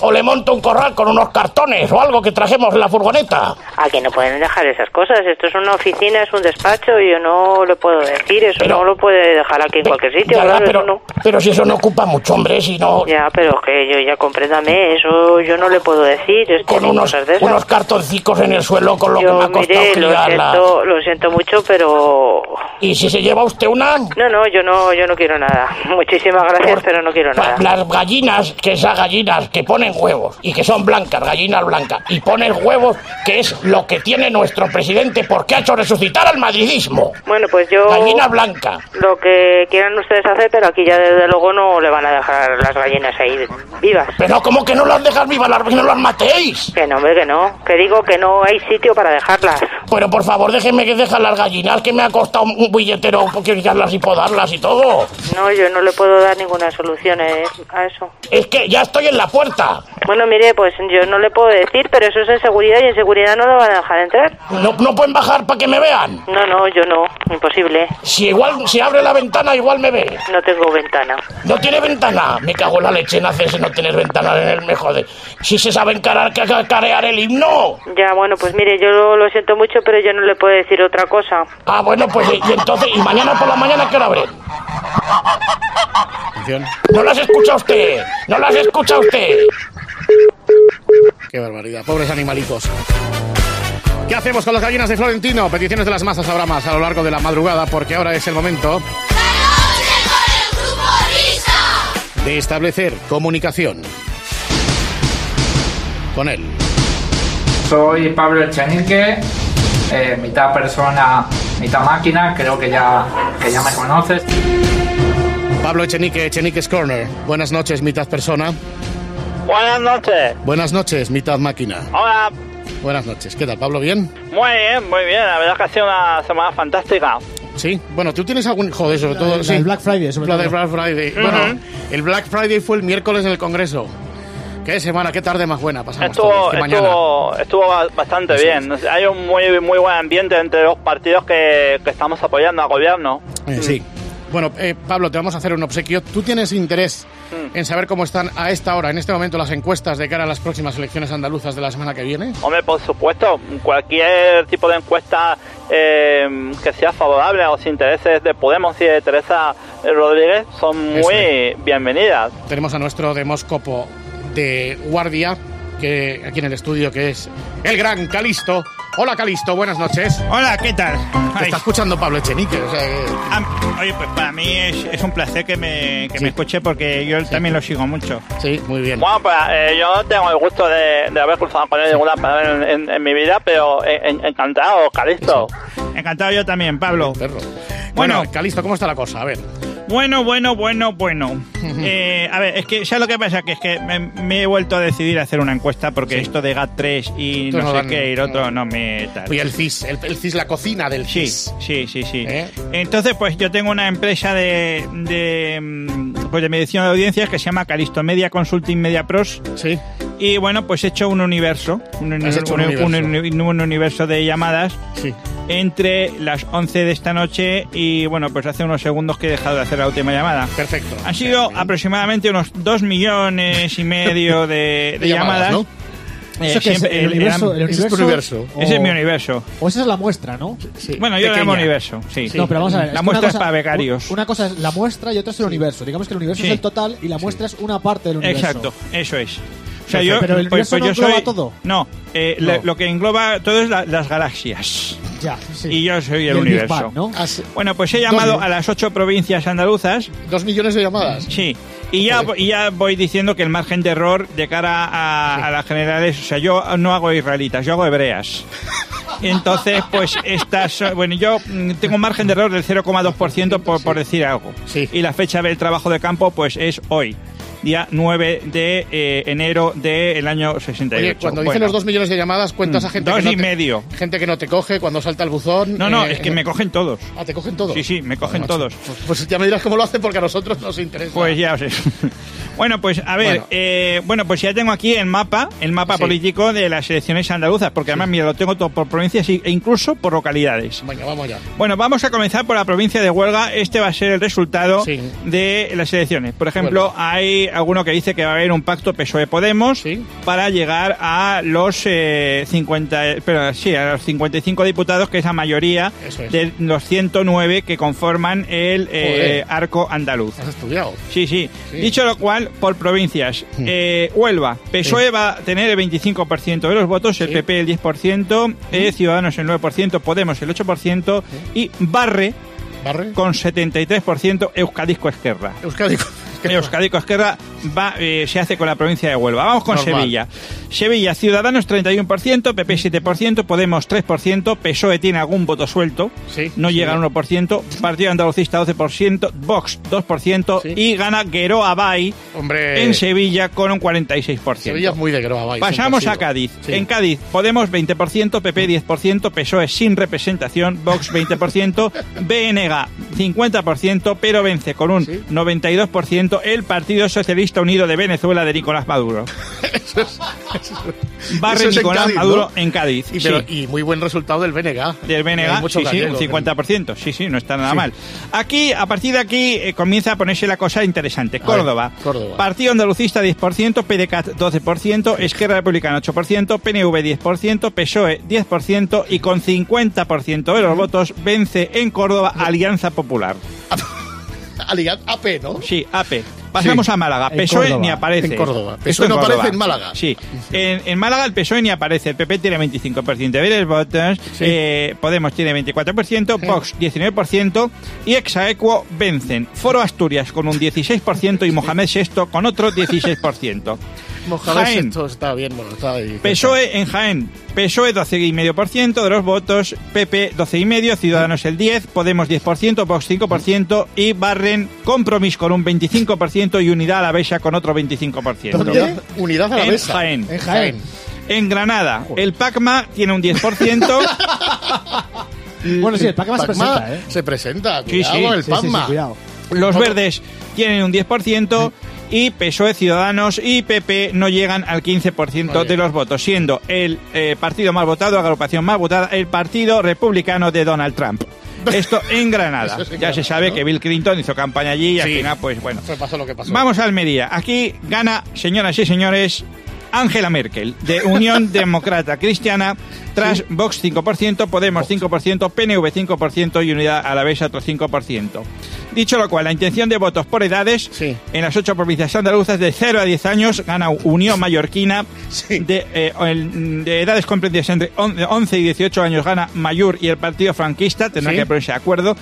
Speaker 23: O le monto un corral con unos cartones o algo que trajemos en la furgoneta.
Speaker 22: Aquí no pueden dejar esas cosas. Esto es una oficina, es un despacho y yo no le puedo decir. Eso no lo puede dejar aquí en cualquier sitio.
Speaker 23: Ya,
Speaker 22: claro,
Speaker 23: pero,
Speaker 22: no.
Speaker 23: pero si eso no ocupa mucho, hombre, si no...
Speaker 22: Ya, pero que yo ya compréndame. Eso yo no le puedo decir. Es
Speaker 23: Con unos,
Speaker 22: cosas de esas.
Speaker 23: unos cartoncicos en el suelo con lo que
Speaker 22: Yo,
Speaker 23: me ha costado
Speaker 22: mire, lo siento, lo siento mucho, pero
Speaker 23: ¿Y si se lleva usted una?
Speaker 22: No, no, yo no, yo no quiero nada. Muchísimas gracias, pero no quiero nada.
Speaker 23: Las gallinas, que esas gallinas que ponen huevos y que son blancas, gallinas blancas, y ponen huevos, que es lo que tiene nuestro presidente porque ha hecho resucitar al madridismo.
Speaker 22: Bueno, pues yo...
Speaker 23: Gallina blanca.
Speaker 22: Lo que quieran ustedes hacer, pero aquí ya desde luego no le van a dejar las gallinas ahí vivas.
Speaker 23: Pero ¿cómo que no las dejan vivas? Las no las matéis.
Speaker 22: Que no, hombre, que no. Que digo que no hay sitio para dejarlas.
Speaker 23: Pero por favor, déjeme que dejan las gallinas, que me ha costado un billetero criarlas y podarlas y todo.
Speaker 22: No, yo no le puedo dar ninguna solución eh, a eso.
Speaker 23: Es que ya estoy en la puerta.
Speaker 22: Bueno, mire, pues yo no le puedo decir, pero eso es en seguridad y en seguridad no lo van a dejar entrar.
Speaker 23: ¿No, no pueden bajar para que me vean?
Speaker 22: No, no, yo no. Imposible.
Speaker 23: Si igual, si abre la ventana, igual me ve.
Speaker 22: No tengo ventana.
Speaker 23: ¿No tiene ventana? Me cago en la leche, nace si no tienes ventana en el me jode. Si se saben carar, carear el himno.
Speaker 22: Ya, bueno, pues mire, yo lo, lo siento mucho, pero yo no le puedo decir otra cosa.
Speaker 23: Ah, bueno, pues y entonces, y mañana por la mañana, ¿qué hora abren? No las escucha usted, no las escucha usted.
Speaker 4: Qué barbaridad, pobres animalitos. ¿Qué hacemos con las gallinas de Florentino? Peticiones de las masas habrá más a lo largo de la madrugada porque ahora es el momento de establecer comunicación con él.
Speaker 21: Soy Pablo Echenique, eh, mitad persona, mitad máquina, creo que ya, que ya me conoces.
Speaker 4: Pablo Echenique, Echenique's Corner. Buenas noches, mitad persona.
Speaker 24: Buenas noches.
Speaker 4: Buenas noches, mitad máquina.
Speaker 24: Hola.
Speaker 4: Buenas noches. ¿Qué tal, Pablo? ¿Bien?
Speaker 24: Muy bien, muy bien. La verdad es que ha sido una semana fantástica.
Speaker 4: Sí, bueno, tú tienes algún. Joder, sobre todo.
Speaker 19: la
Speaker 4: sí.
Speaker 19: del Black Friday, sobre
Speaker 4: La
Speaker 19: todo.
Speaker 4: del Black Friday. Bueno, el Black Friday fue el miércoles en el Congreso. Qué semana, qué tarde más buena pasamos
Speaker 24: Estuvo,
Speaker 4: todos, qué mañana.
Speaker 24: estuvo, estuvo ba- bastante
Speaker 4: Eso
Speaker 24: bien. Hay un muy, muy buen ambiente entre los partidos que, que estamos apoyando al gobierno.
Speaker 4: Eh, sí. Bueno, eh, Pablo, te vamos a hacer un obsequio. ¿Tú tienes interés
Speaker 24: Mm.
Speaker 4: en saber cómo están a esta hora, en este momento, las encuestas de cara a las próximas elecciones andaluzas de la semana que viene?
Speaker 24: Hombre, por supuesto, cualquier tipo de encuesta eh, que sea favorable a los intereses de Podemos y de Teresa Rodríguez son
Speaker 4: Eso
Speaker 24: muy bienvenidas.
Speaker 4: Tenemos a nuestro demóscopo de guardia, que aquí en el estudio, que es el gran Calisto. Hola, Calisto, buenas noches.
Speaker 25: Hola, ¿qué tal?
Speaker 4: Te está escuchando Pablo Echenique. o sea que-
Speaker 25: Ah, oye, pues para mí es, es un placer que me, que me escuche porque yo también lo sigo mucho.
Speaker 4: Sí, muy bien.
Speaker 24: Bueno, pues eh, yo no tengo el gusto de, de haber cruzado con él ninguna palabra en, en- en mi vida, pero eh, en- encantado, Calisto.
Speaker 25: Encantado yo también, Pablo.
Speaker 4: Bueno, Calisto, ¿cómo está la cosa? A ver.
Speaker 25: Bueno, bueno, bueno, bueno. Eh, a ver, es que, ¿sabes lo que pasa? Que es que me, me he vuelto a decidir a hacer una encuesta porque esto de GAT3 y no sé qué y el otro no me tal.
Speaker 4: Oye, el CIS, el, el CIS, la cocina del
Speaker 25: Sí,
Speaker 4: CIS.
Speaker 25: sí, sí, sí.
Speaker 4: ¿Eh?
Speaker 25: Entonces, pues yo tengo una empresa de, de, mm, pues de medición de audiencias que se llama Calisto Media Consulting Media Pros.
Speaker 4: Sí.
Speaker 25: Y bueno, pues he hecho un universo, un,
Speaker 4: hecho universo.
Speaker 25: un uni- un universo de llamadas
Speaker 4: Sí.
Speaker 25: entre las 11 de esta noche y bueno, pues hace unos segundos que he dejado de hacer la última llamada.
Speaker 4: Perfecto.
Speaker 25: Han sido aproximadamente unos 2 millones y medio de, de
Speaker 4: De llamadas,
Speaker 25: llamadas.
Speaker 4: ¿no?
Speaker 25: Eh,
Speaker 19: ¿Eso es? ¿El universo?
Speaker 25: eran-
Speaker 19: el
Speaker 25: Ese es tu
Speaker 19: universo?
Speaker 25: universo. Ese es mi universo.
Speaker 19: O esa es la muestra, ¿no?
Speaker 25: Bueno, yo lo llamo universo, sí.
Speaker 19: No, pero vamos a ver.
Speaker 25: La
Speaker 19: es
Speaker 25: muestra es para becarios.
Speaker 19: Una cosa es la muestra y otra es el universo. Digamos que el universo
Speaker 25: Sí.
Speaker 19: es el total y la muestra es una parte del universo.
Speaker 25: Exacto, eso es. O sea, yo,
Speaker 19: Pero el
Speaker 25: pues-
Speaker 19: universo
Speaker 25: pues
Speaker 19: no
Speaker 25: yo
Speaker 19: engloba
Speaker 25: soy-
Speaker 19: todo.
Speaker 25: No, eh,
Speaker 19: No.
Speaker 25: Lo, lo que engloba todo es la- las galaxias.
Speaker 19: Ya, sí.
Speaker 25: Y yo soy
Speaker 19: Y
Speaker 25: el, universo.
Speaker 19: Bang, ¿no?
Speaker 25: Bueno, pues he llamado a las ocho provincias andaluzas.
Speaker 4: Dos millones de llamadas.
Speaker 25: Sí. Y ya, y ya voy diciendo que el margen de error de cara a, a las generales, o sea, yo no hago israelitas, yo hago hebreas. Entonces, pues estas, bueno, yo mm, tengo un margen de error del 0,2% por, por decir algo. Y la fecha del trabajo de campo, pues es hoy, día 9 de eh, enero del año 68.
Speaker 4: Oye, cuando dicen
Speaker 25: Bueno.
Speaker 4: los dos millones de llamadas, cuentas a gente
Speaker 25: Dos
Speaker 4: que no
Speaker 25: y
Speaker 4: te-
Speaker 25: medio.
Speaker 4: Gente que no te coge cuando salta el buzón.
Speaker 25: No, no,
Speaker 4: eh,
Speaker 25: es que me cogen todos.
Speaker 4: Ah, te cogen todos.
Speaker 25: Sí, sí, me cogen
Speaker 4: Macho,
Speaker 25: todos.
Speaker 4: Pues, pues ya me dirás cómo lo hacen porque a nosotros nos interesa.
Speaker 25: Pues ya sé. Bueno, pues a ver,
Speaker 4: Bueno.
Speaker 25: eh, bueno, pues ya tengo aquí el mapa, el mapa
Speaker 4: Sí.
Speaker 25: político de las elecciones andaluzas, porque además, mira, lo tengo todo por provincias e incluso por localidades.
Speaker 4: Venga, vamos ya.
Speaker 25: Bueno, vamos a comenzar por la provincia de Huelga. Este va a ser el resultado
Speaker 4: Sí.
Speaker 25: de las elecciones. Por ejemplo, hay alguno que dice que va a haber un pacto PSOE-Podemos para llegar a los eh, 50, pero sí, a los 55 diputados, que es la mayoría
Speaker 4: es.
Speaker 25: de los 109 que conforman el eh, arco andaluz.
Speaker 4: Has estudiado.
Speaker 25: Sí, Sí. Dicho lo cual, por provincias.
Speaker 4: Hmm.
Speaker 25: Eh, Huelva, PSOE va a tener el 25% de los votos, el PP el 10%,
Speaker 4: Hmm.
Speaker 25: eh, Ciudadanos el 9%, Podemos el 8% y barre
Speaker 4: ¿Barre?
Speaker 25: con 73% Euskadisco Esquerra.
Speaker 4: Euskadi.
Speaker 25: Euskadisco Esquerra va, eh, se hace con la provincia de Huelva. Vamos con
Speaker 4: Normal.
Speaker 25: Sevilla. Sevilla, Ciudadanos 31%, PP 7%, Podemos 3%, PSOE tiene algún voto suelto, no llega al 1%, Partido Andalucista 12%, Vox 2% y gana Gueroa Bay
Speaker 4: Hombre.
Speaker 25: en Sevilla con un 46%.
Speaker 4: Sevilla es muy de Groa, vais,
Speaker 25: Pasamos a. Cádiz.
Speaker 4: Sí.
Speaker 25: En Cádiz, Podemos 20%, PP 10%, PSOE sin representación, Vox 20%, BNG 50%, pero vence con un 92% el Partido Socialista Unido de Venezuela de Nicolás Maduro. Barre
Speaker 4: Eso es en
Speaker 25: Nicolás
Speaker 4: Cádiz, ¿no?
Speaker 25: Maduro en Cádiz.
Speaker 4: Y, pero-
Speaker 25: sí.
Speaker 4: y muy buen resultado del BNG.
Speaker 25: Del BNG, sí, sí, un
Speaker 4: gallego,
Speaker 25: 50%. Sí, sí, no está nada
Speaker 4: Sí.
Speaker 25: mal. Aquí, a partir de aquí, eh, comienza a ponerse la cosa interesante. Córdoba.
Speaker 4: Córdoba.
Speaker 25: Partido Andalucista 10%, PDCAT 12%, Esquerra Republicana 8%, PNV 10%, PSOE 10% y con 50% de los votos vence en Córdoba Alianza Popular.
Speaker 4: Alianza AP, ¿no?
Speaker 25: Sí, AP. Pasamos
Speaker 4: Sí.
Speaker 25: a Málaga.
Speaker 4: En
Speaker 25: PSOE
Speaker 4: Córdoba.
Speaker 25: ni aparece.
Speaker 4: En Córdoba.
Speaker 25: Esto
Speaker 4: PSOE no
Speaker 25: Córdoba.
Speaker 4: aparece en Málaga.
Speaker 25: Sí. En, en Málaga el PSOE ni aparece. El PP tiene 25% de los votos. eh, Podemos tiene 24%. Vox 19%. Y Exaequo vencen. Foro Asturias con un 16% y Mohamed VI con otro 16%.
Speaker 4: Mohamed
Speaker 25: Jaén.
Speaker 4: esto está bien, bueno, está ahí.
Speaker 25: PSOE en Jaén. PSOE 12,5% de los votos, PP 12,5%, Ciudadanos el 10%, Podemos 10%, Vox 5% y Barren Compromís con un 25% y Unidad Alavesa con otro 25%.
Speaker 4: ¿Dónde? Unidad
Speaker 25: En
Speaker 4: Alavesa.
Speaker 25: Jaén.
Speaker 4: En Jaén.
Speaker 25: En Granada, el PACMA tiene un 10%.
Speaker 19: Bueno, sí, el Pacma se
Speaker 4: Pacma
Speaker 19: presenta, ¿eh?
Speaker 4: Se presenta,
Speaker 25: Sí,
Speaker 4: cuidado
Speaker 25: sí.
Speaker 4: el
Speaker 19: Sí, sí, sí,
Speaker 4: Pacma.
Speaker 19: cuidado.
Speaker 25: Los verdes tienen un 10% y PSOE, Ciudadanos y PP no llegan al 15% de los votos, siendo el eh, partido más votado, agrupación más votada, el Partido Republicano de Donald Trump. Esto en Granada.
Speaker 4: Eso es en
Speaker 25: ya se sabe
Speaker 4: ¿no?
Speaker 25: que Bill Clinton hizo campaña allí y al
Speaker 4: Sí.
Speaker 25: final, pues bueno.
Speaker 4: Fue pasó lo que pasó.
Speaker 25: Vamos a Almería. Aquí gana, señoras y señores, Angela Merkel, de Unión Demócrata Cristiana, tras Vox 5%, Podemos 5%, PNV 5% y Unidad Alavesa otro 5%. Dicho lo cual, la intención de votos por edades en las ocho provincias andaluzas de 0 a 10 años gana Unión Mallorquina, de, eh, de edades comprendidas entre on- 11 y 18 años gana Mayur y el Partido Franquista, tendrá
Speaker 4: Sí.
Speaker 25: que ponerse de acuerdo.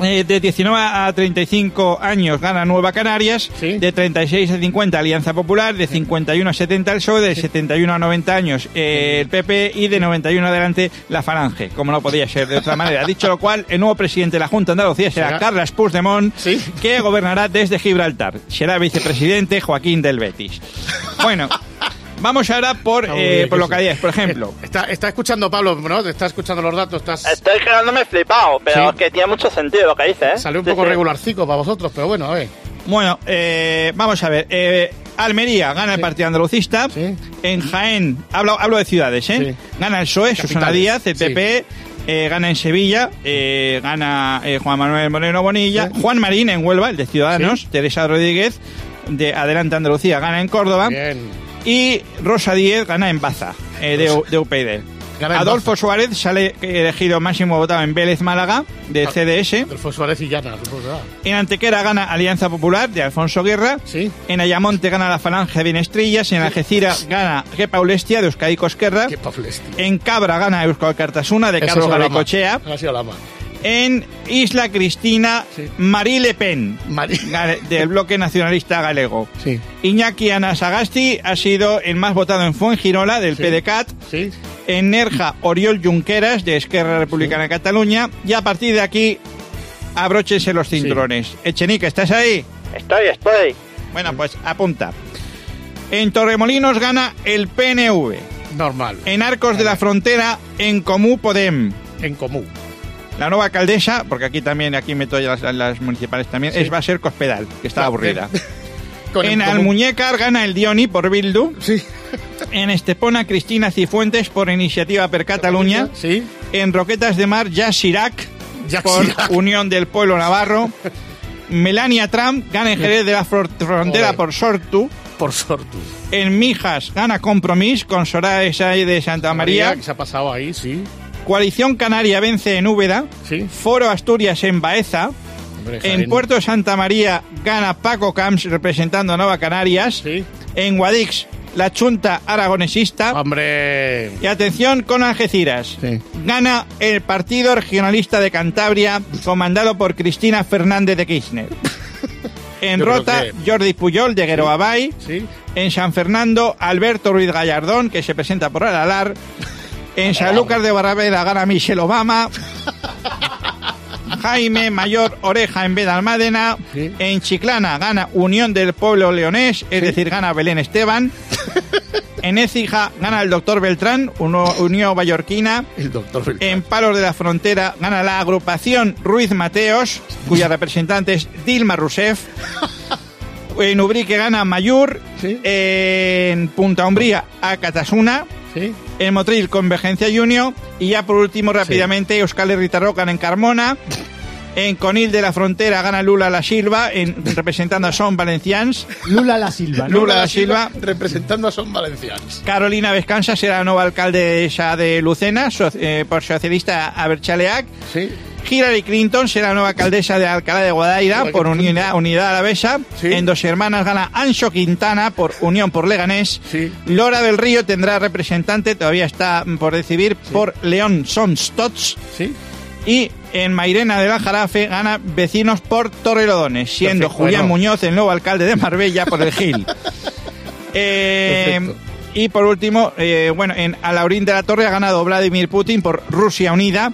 Speaker 25: Eh, de 19 a 35 años gana Nueva Canarias, de 36 a 50 Alianza Popular, de 51 a 70 el PSOE, de 71 a 90 años eh, el PP y de 91 adelante la Falange, como no podía ser de otra manera. Dicho lo cual, el nuevo presidente de la Junta de Andalucía será
Speaker 4: Será-
Speaker 25: Carles Puigdemont, que gobernará desde Gibraltar. Será vicepresidente Joaquín del Betis. Bueno, vamos ahora por, eh,
Speaker 4: bien,
Speaker 25: por
Speaker 4: que
Speaker 25: localidades.
Speaker 4: sí.
Speaker 25: Por ejemplo,
Speaker 4: Está, está escuchando Pablo, ¿no? Te está escuchando los datos. Estás...
Speaker 24: Estoy quedándome flipado, pero
Speaker 4: Sí.
Speaker 24: es que tiene mucho sentido lo que dice, ¿eh?
Speaker 4: Sale un
Speaker 24: Sí,
Speaker 4: poco
Speaker 24: sí.
Speaker 4: regularcico para vosotros, pero bueno, a ver.
Speaker 25: Bueno, eh, vamos a ver. Eh, Almería gana el Partido Andalucista. En Jaén, hablo, hablo de ciudades, ¿eh? Gana el PSOE, Susana Díaz, el PP. eh, gana en Sevilla, eh, gana eh, Juan Manuel Moreno Bonilla. Juan Marín en Huelva, el de Ciudadanos. Teresa Rodríguez, de Adelante Andalucía, gana en Córdoba. Y Rosa Díez gana en Baza, eh, de, de UPyD.
Speaker 4: Gana en
Speaker 25: Adolfo Suárez sale elegido máximo votado en Vélez Málaga, de CDS.
Speaker 4: Adolfo Suárez y Llana.
Speaker 25: En Antequera gana Alianza Popular de Alfonso Guerra. En Ayamonte gana la Falange de Inestrillas. En Algeciras gana Que Paulestia de Euskadi Cosquerra. En Cabra gana Euskal Cartasuna de
Speaker 4: Ese
Speaker 25: Carlos. Galecochea.
Speaker 4: Ha sido Lama.
Speaker 25: En Isla Cristina, Marie Le Pen, del bloque nacionalista galego. Iñaki Anasagasti ha sido el más votado en Fuengirola, del PDCAT. En Nerja, Oriol Junqueras, de Esquerra Republicana de Cataluña. Y a partir de aquí, abróchense los cinturones. Echenique, ¿estás ahí?
Speaker 24: Estoy, estoy.
Speaker 25: Bueno, pues apunta. En Torremolinos gana el PNV.
Speaker 4: Normal.
Speaker 25: En Arcos de la Frontera, en Comú Podem.
Speaker 4: En Comú.
Speaker 25: La nueva alcaldesa, porque aquí también, aquí meto ya las, las municipales también,
Speaker 4: Sí.
Speaker 25: es va a ser Cospedal, que está aburrida.
Speaker 4: Con el
Speaker 25: en
Speaker 4: Comú.
Speaker 25: Almuñécar gana el Dioni por Bildu. En Estepona, Cristina Cifuentes por Iniciativa per Cataluña. En Roquetas de Mar, Jacques Chirac por
Speaker 4: Chirac.
Speaker 25: Unión del Pueblo Navarro. Melania Trump gana en Jerez de la Fro- Frontera por Sortu.
Speaker 4: Por Sortu.
Speaker 25: En Mijas gana Compromís con Soraya de Santa María.
Speaker 4: que se ha pasado ahí, sí.
Speaker 25: Coalición Canaria vence en Úbeda. Foro Asturias en Baeza.
Speaker 4: Hombre,
Speaker 25: En. Puerto Santa María gana Paco Camps representando a Nueva Canarias. En Guadix la chunta aragonesista.
Speaker 4: Hombre.
Speaker 25: Y atención con Algeciras. Gana el Partido Regionalista de Cantabria, comandado por Cristina Fernández de Kirchner. En
Speaker 4: Yo
Speaker 25: Rota,
Speaker 4: que-
Speaker 25: Jordi Puyol de Gueroabay. En San Fernando, Alberto Ruiz Gallardón, que se presenta por Aralar. En Sanlúcar de Barraveda gana Michelle Obama. Jaime Mayor Oreja en Bedalmádena. En Chiclana gana Unión del Pueblo Leonés, es decir, gana Belén Esteban. En Écija gana el doctor Beltrán, Uno- Unión Mallorquina.
Speaker 4: El doctor Beltrán.
Speaker 25: En Palos de la Frontera gana la agrupación Ruiz Mateos, cuya representante es Dilma Rousseff. En Ubrique gana Mayur. En Punta Umbría a Catasuna. En Motril Convergencia Junior. Y ya por último, rápidamente, Euskal Herritarrok gana en Carmona. En Conil de la Frontera gana Lula La Silva, en, representando a Son Valencians.
Speaker 19: Lula la Silva. ¿no?
Speaker 25: Lula da Silva.
Speaker 4: Representando a Son Valencianos.
Speaker 25: Carolina Vescanza será la nueva alcaldesa de Lucena, so- eh, por socialista Aberchaleac. Hillary Clinton será la nueva alcaldesa de Alcalá de Guadaira por Unidad, Unidad Alavesa. En Dos Hermanas gana Ancho Quintana por Unión por Leganés. Lora del Río tendrá representante, todavía está por decidir, por León Sonstots. Y en Mairena del Aljarafe gana Vecinos por Torrelodones, siendo
Speaker 4: Perfecto,
Speaker 25: Julián
Speaker 4: bueno.
Speaker 25: Muñoz el nuevo alcalde de Marbella por el Gil. Eh, y por último, eh, bueno, en Alaurín de la Torre ha ganado Vladimir Putin por Rusia Unida.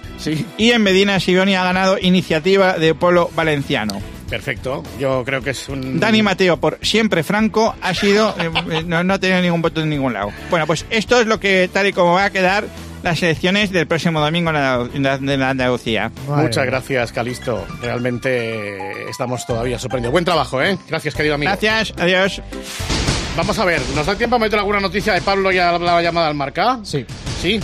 Speaker 25: Y en Medina Sidonia ha ganado Iniciativa de Pueblo Valenciano.
Speaker 4: Perfecto. Yo creo que es un.
Speaker 25: Dani Mateo por Siempre Franco ha sido. eh, eh, no, no ha tenido ningún voto en ningún lado. Bueno, pues esto es lo que, tal y como va a quedar las elecciones del próximo domingo en la Andalucía.
Speaker 4: Muchas gracias, Calisto. Realmente estamos todavía sorprendidos. Buen trabajo, ¿eh? Gracias, querido amigo.
Speaker 25: Gracias, adiós.
Speaker 4: Vamos a ver, ¿nos da tiempo a meter alguna noticia de Pablo y a la llamada al marca?
Speaker 19: Sí.
Speaker 4: ¿Sí?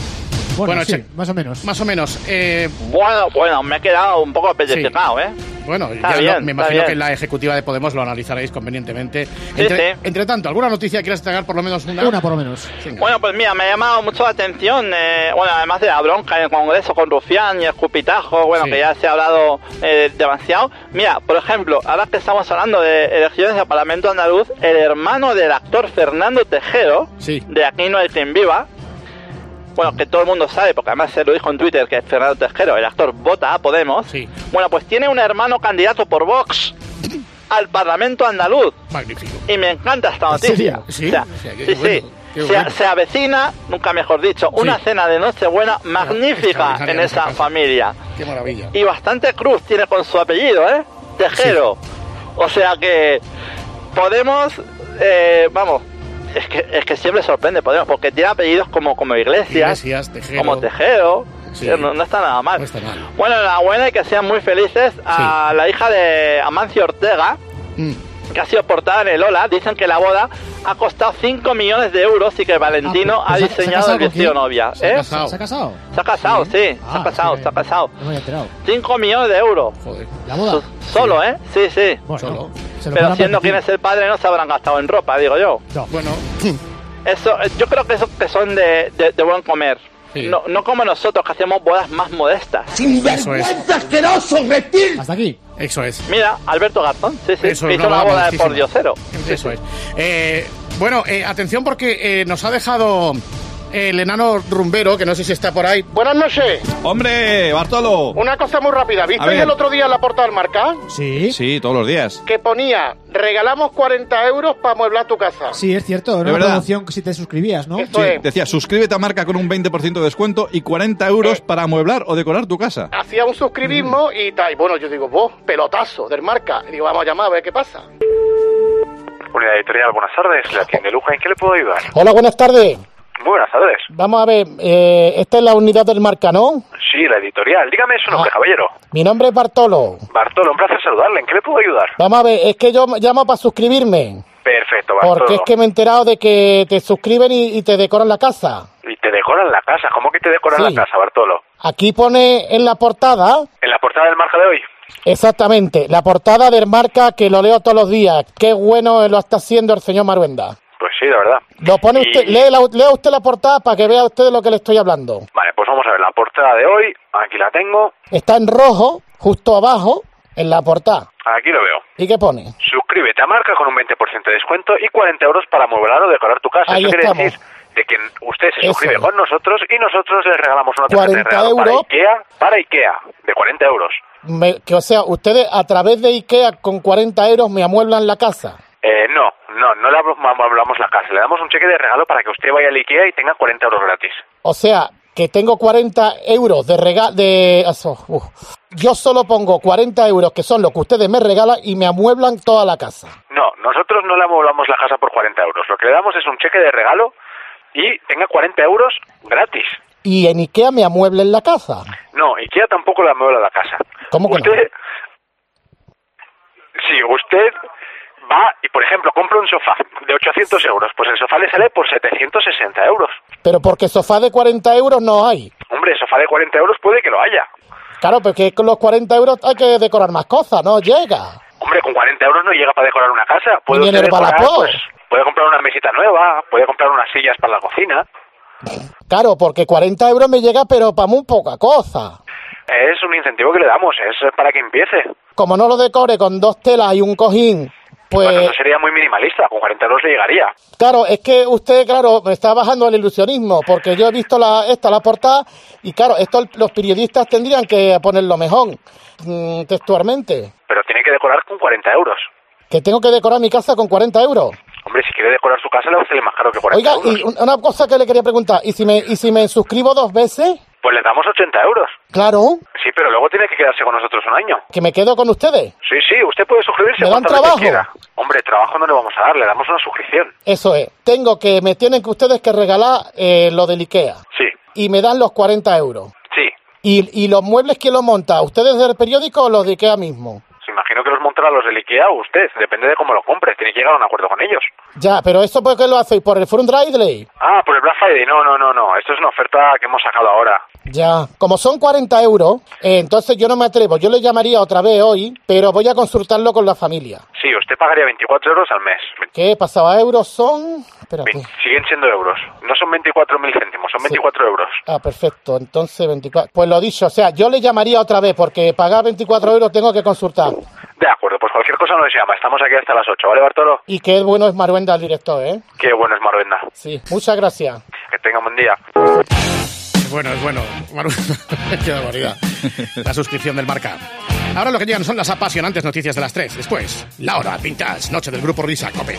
Speaker 19: Bueno, sí,
Speaker 4: che-
Speaker 19: más o menos.
Speaker 4: Más o menos. Eh,
Speaker 24: Bueno, bueno, me he quedado un poco petrificado, ¿eh?
Speaker 4: bueno, ya
Speaker 24: bien,
Speaker 4: lo- me imagino
Speaker 24: bien.
Speaker 4: que en la ejecutiva de Podemos lo analizaréis convenientemente.
Speaker 24: Sí,
Speaker 4: Entre,
Speaker 24: sí.
Speaker 4: entre tanto, ¿alguna noticia quieres destacar por lo menos una?
Speaker 19: Una por lo menos.
Speaker 24: Bueno, pues mira, me ha llamado mucho la atención, eh, bueno, además de la bronca en el Congreso con Rufián y el escupitajo, bueno,
Speaker 4: Sí.
Speaker 24: que ya se ha hablado eh, demasiado. Mira, por ejemplo, ahora que estamos hablando de elecciones al Parlamento andaluz, el hermano del actor Fernando Tejero, de Aquí no hay quien viva, bueno, que todo el mundo sabe, porque además se lo dijo en Twitter, que Fernando Tejero, el actor, vota a Podemos. Bueno, pues tiene un hermano candidato por Vox al Parlamento andaluz.
Speaker 4: Magnífico.
Speaker 24: Y me encanta esta
Speaker 4: ¿En
Speaker 24: noticia.
Speaker 4: Sí,
Speaker 24: O sea,
Speaker 4: o sea, qué
Speaker 24: sí,
Speaker 4: bueno,
Speaker 24: sí. Se, avecina, nunca mejor dicho, una cena de Nochebuena magnífica en esa
Speaker 4: casa.
Speaker 24: familia.
Speaker 4: Qué maravilla.
Speaker 24: Y bastante cruz tiene con su apellido, ¿eh? Tejero. O sea que Podemos, eh, vamos, es que, es que siempre sorprende Podemos, porque tiene apellidos como, como Iglesias,
Speaker 4: Iglesias, Tejero.
Speaker 24: como Tejero.
Speaker 4: Sí.
Speaker 24: No, no está nada mal.
Speaker 4: No está mal.
Speaker 24: Bueno, enhorabuena y que sean muy felices a la hija de Amancio Ortega,
Speaker 4: Mm.
Speaker 24: que ha sido portada en el Ola. Dicen que la boda ha costado 5 millones de euros y que Valentino
Speaker 19: Ah,
Speaker 24: ha
Speaker 19: pues ¿se- se ha
Speaker 24: diseñado
Speaker 19: casado
Speaker 24: el vestido novia.
Speaker 19: ¿Se ha
Speaker 24: ¿eh?
Speaker 19: casado? ¿Se ha casado?
Speaker 24: Se ha casado, sí, se
Speaker 19: Ah,
Speaker 24: ha casado,
Speaker 19: es que
Speaker 24: se ha casado.
Speaker 19: No me había enterado.
Speaker 24: 5 millones de euros.
Speaker 19: ¿La boda?
Speaker 24: So- Solo, ¿eh? Sí, sí.
Speaker 19: Bueno, se lo
Speaker 24: Pero siendo
Speaker 19: permitir.
Speaker 24: quién es el padre, no se habrán gastado en ropa, digo yo.
Speaker 4: Bueno.
Speaker 24: Eso, yo creo que esos que son de, de- de buen comer. No, no como nosotros que hacemos bodas más modestas.
Speaker 4: Eso es.
Speaker 24: asqueroso, reptil!
Speaker 19: Hasta aquí.
Speaker 4: Eso es.
Speaker 24: Mira, Alberto Garzón, sí, sí,
Speaker 4: Eso
Speaker 24: hizo
Speaker 4: una
Speaker 24: una
Speaker 4: boda
Speaker 24: de por diosero.
Speaker 4: Eso es. Eh, bueno, eh, atención porque eh, nos ha dejado el enano rumbero, que no sé si está por ahí. Buenas noches.
Speaker 7: Hombre, Bartolo.
Speaker 4: Una cosa muy rápida. ¿Visteis el otro día en la portada del marca?
Speaker 19: Sí.
Speaker 7: Sí, todos los días.
Speaker 4: Que ponía, regalamos 40 euros para mueblar tu casa.
Speaker 19: Sí, es cierto. Era una promoción que si te suscribías, ¿no?
Speaker 7: Sí, decía, suscríbete a Marca con un 20% de descuento y 40 euros para amueblar o decorar tu casa.
Speaker 4: Hacía un suscribismo y tal. Y bueno, yo digo, vos, pelotazo del marca. Y digo, vamos a llamar a ver qué pasa.
Speaker 26: Unidad editorial, buenas tardes. La tienda Luja, ¿en qué le puedo ayudar?
Speaker 4: Hola, buenas tardes.
Speaker 26: Buenas tardes.
Speaker 4: Vamos a ver, eh, esta es la unidad del marca, ¿no?
Speaker 26: Sí, la editorial. Dígame su nombre, caballero.
Speaker 4: Mi nombre es Bartolo.
Speaker 26: Bartolo, un placer saludarle. ¿En qué le puedo ayudar?
Speaker 4: Vamos a ver, es que yo llamo para suscribirme.
Speaker 26: Perfecto, Bartolo.
Speaker 4: Porque es que me he enterado de que te suscriben y, y te decoran la casa.
Speaker 26: Y te decoran la casa. ¿Cómo que te decoran
Speaker 4: Sí.
Speaker 26: la casa, Bartolo?
Speaker 4: Aquí pone en la portada,
Speaker 26: ¿En la portada del marca de hoy?
Speaker 4: exactamente, la portada del marca que lo leo todos los días. Qué bueno lo está haciendo el señor Maruenda.
Speaker 26: Sí, de verdad.
Speaker 4: Lo pone
Speaker 26: Y-
Speaker 4: usted, lee la- lea usted la portada para que vea usted de lo que le estoy hablando.
Speaker 26: Vale, pues vamos a ver la portada de hoy. Aquí la tengo.
Speaker 4: Está en rojo, justo abajo, En la portada.
Speaker 26: Aquí lo veo.
Speaker 4: ¿Y qué pone?
Speaker 26: Suscríbete a Marca con un 20% de descuento y 40 euros para amueblar o decorar tu casa.
Speaker 4: Ahí
Speaker 26: Eso quiere decir de que usted se suscribe con nosotros y nosotros le regalamos una tarjeta de
Speaker 4: 40
Speaker 26: regalo para. Ikea, para Ikea, de 40 euros.
Speaker 4: Me- que, o sea, ustedes a través de Ikea con 40 euros me amueblan la casa.
Speaker 26: Eh, no, no, no le amueblamos la casa. Le damos un cheque de regalo para que usted vaya al Ikea y tenga 40 euros gratis.
Speaker 4: O sea, que tengo 40 euros de regalo. De, eso, uf. Yo solo pongo 40 euros, que son lo que ustedes me regalan, y me amueblan toda la casa.
Speaker 26: No, nosotros no le amueblamos la casa por 40 euros. Lo que le damos es un cheque de regalo y tenga 40 euros gratis.
Speaker 4: Y en Ikea me amueblen la casa.
Speaker 26: No, Ikea tampoco le amuebla la casa.
Speaker 4: ¿Cómo que no?
Speaker 26: usted, Si usted va y, por ejemplo, compra un sofá de 800 euros, pues el sofá le sale por 760 euros.
Speaker 4: Pero porque sofá de 40 euros no hay.
Speaker 26: Hombre, sofá de 40 euros puede que lo haya.
Speaker 4: Claro, porque con los 40 euros hay que decorar más cosas, no llega.
Speaker 26: Hombre, con 40 euros no llega para decorar una casa. Puede usted
Speaker 4: para
Speaker 26: decorar,
Speaker 4: pro.
Speaker 26: pues, puede comprar una mesita nueva, puede comprar unas sillas para la cocina.
Speaker 4: Claro, porque 40 euros me llega, pero para muy poca cosa.
Speaker 26: Es un incentivo que le damos, es para que empiece.
Speaker 4: Como no lo decore con dos telas y un cojín, pues...
Speaker 26: Bueno, no sería muy minimalista, con 40 euros le llegaría.
Speaker 4: Claro, es que usted, claro, me está bajando el ilusionismo, porque yo he visto la, esta, la portada, y claro, esto los periodistas tendrían que ponerlo mejor, mm, textualmente.
Speaker 26: Pero tiene que decorar con 40 euros.
Speaker 4: Que tengo que decorar mi casa con 40 euros.
Speaker 26: Hombre, si quiere decorar su casa le va a salir más caro que 40
Speaker 4: Oiga,
Speaker 26: euros.
Speaker 4: y un- una cosa que le quería preguntar, ¿y si me, y si me suscribo dos veces?
Speaker 26: Pues le damos 80 euros.
Speaker 4: Claro,
Speaker 26: Sí, pero luego tiene que quedarse con nosotros un año.
Speaker 4: que me quedo con ustedes.
Speaker 26: Sí, sí, usted puede suscribirse
Speaker 4: ¿Me dan trabajo?
Speaker 26: quiera. Hombre, trabajo no le vamos a dar, le damos una suscripción.
Speaker 4: Eso es. Tengo que, me tienen que ustedes que regalar eh, lo del Ikea.
Speaker 26: Sí,
Speaker 4: Y me dan los 40 euros.
Speaker 26: sí.
Speaker 4: ¿Y, y los muebles quién los monta? ¿Ustedes del periódico o los de Ikea mismo?
Speaker 26: Se imagino que los montará los del Ikea o usted, depende de cómo lo compre. Tiene que llegar a un acuerdo con ellos.
Speaker 4: Ya, pero ¿eso por qué lo hacéis? ¿Por el Front Ridley?
Speaker 26: Ah, por el Black Friday. No, no, no, no. Esto es una oferta que hemos sacado ahora.
Speaker 4: Ya, como son 40 euros, eh, entonces yo no me atrevo. Yo le llamaría otra vez hoy, pero voy a consultarlo con la familia.
Speaker 26: Sí, usted pagaría 24 euros al mes.
Speaker 4: ¿Qué pasaba? ¿Euros son? Espérate.
Speaker 26: Siguen siendo euros. No son 24.000 céntimos, son 24 euros.
Speaker 4: Ah, perfecto. Entonces 24. Pues lo dicho, o sea, yo le llamaría otra vez porque pagar 24 euros tengo que consultar.
Speaker 26: De acuerdo, pues cualquier cosa nos llama. Estamos aquí hasta las 8, ¿vale, Bartolo?
Speaker 4: Y qué bueno es Maruenda el director, ¿eh?
Speaker 26: Qué bueno es Marvenda.
Speaker 4: Sí, muchas gracias.
Speaker 26: Que tenga un buen día.
Speaker 27: Es bueno, es bueno. Manu- Qué barbaridad. La suscripción del marca. Ahora lo que llegan son las apasionantes noticias de las 3. Después, la hora, noche del grupo Risa Cope.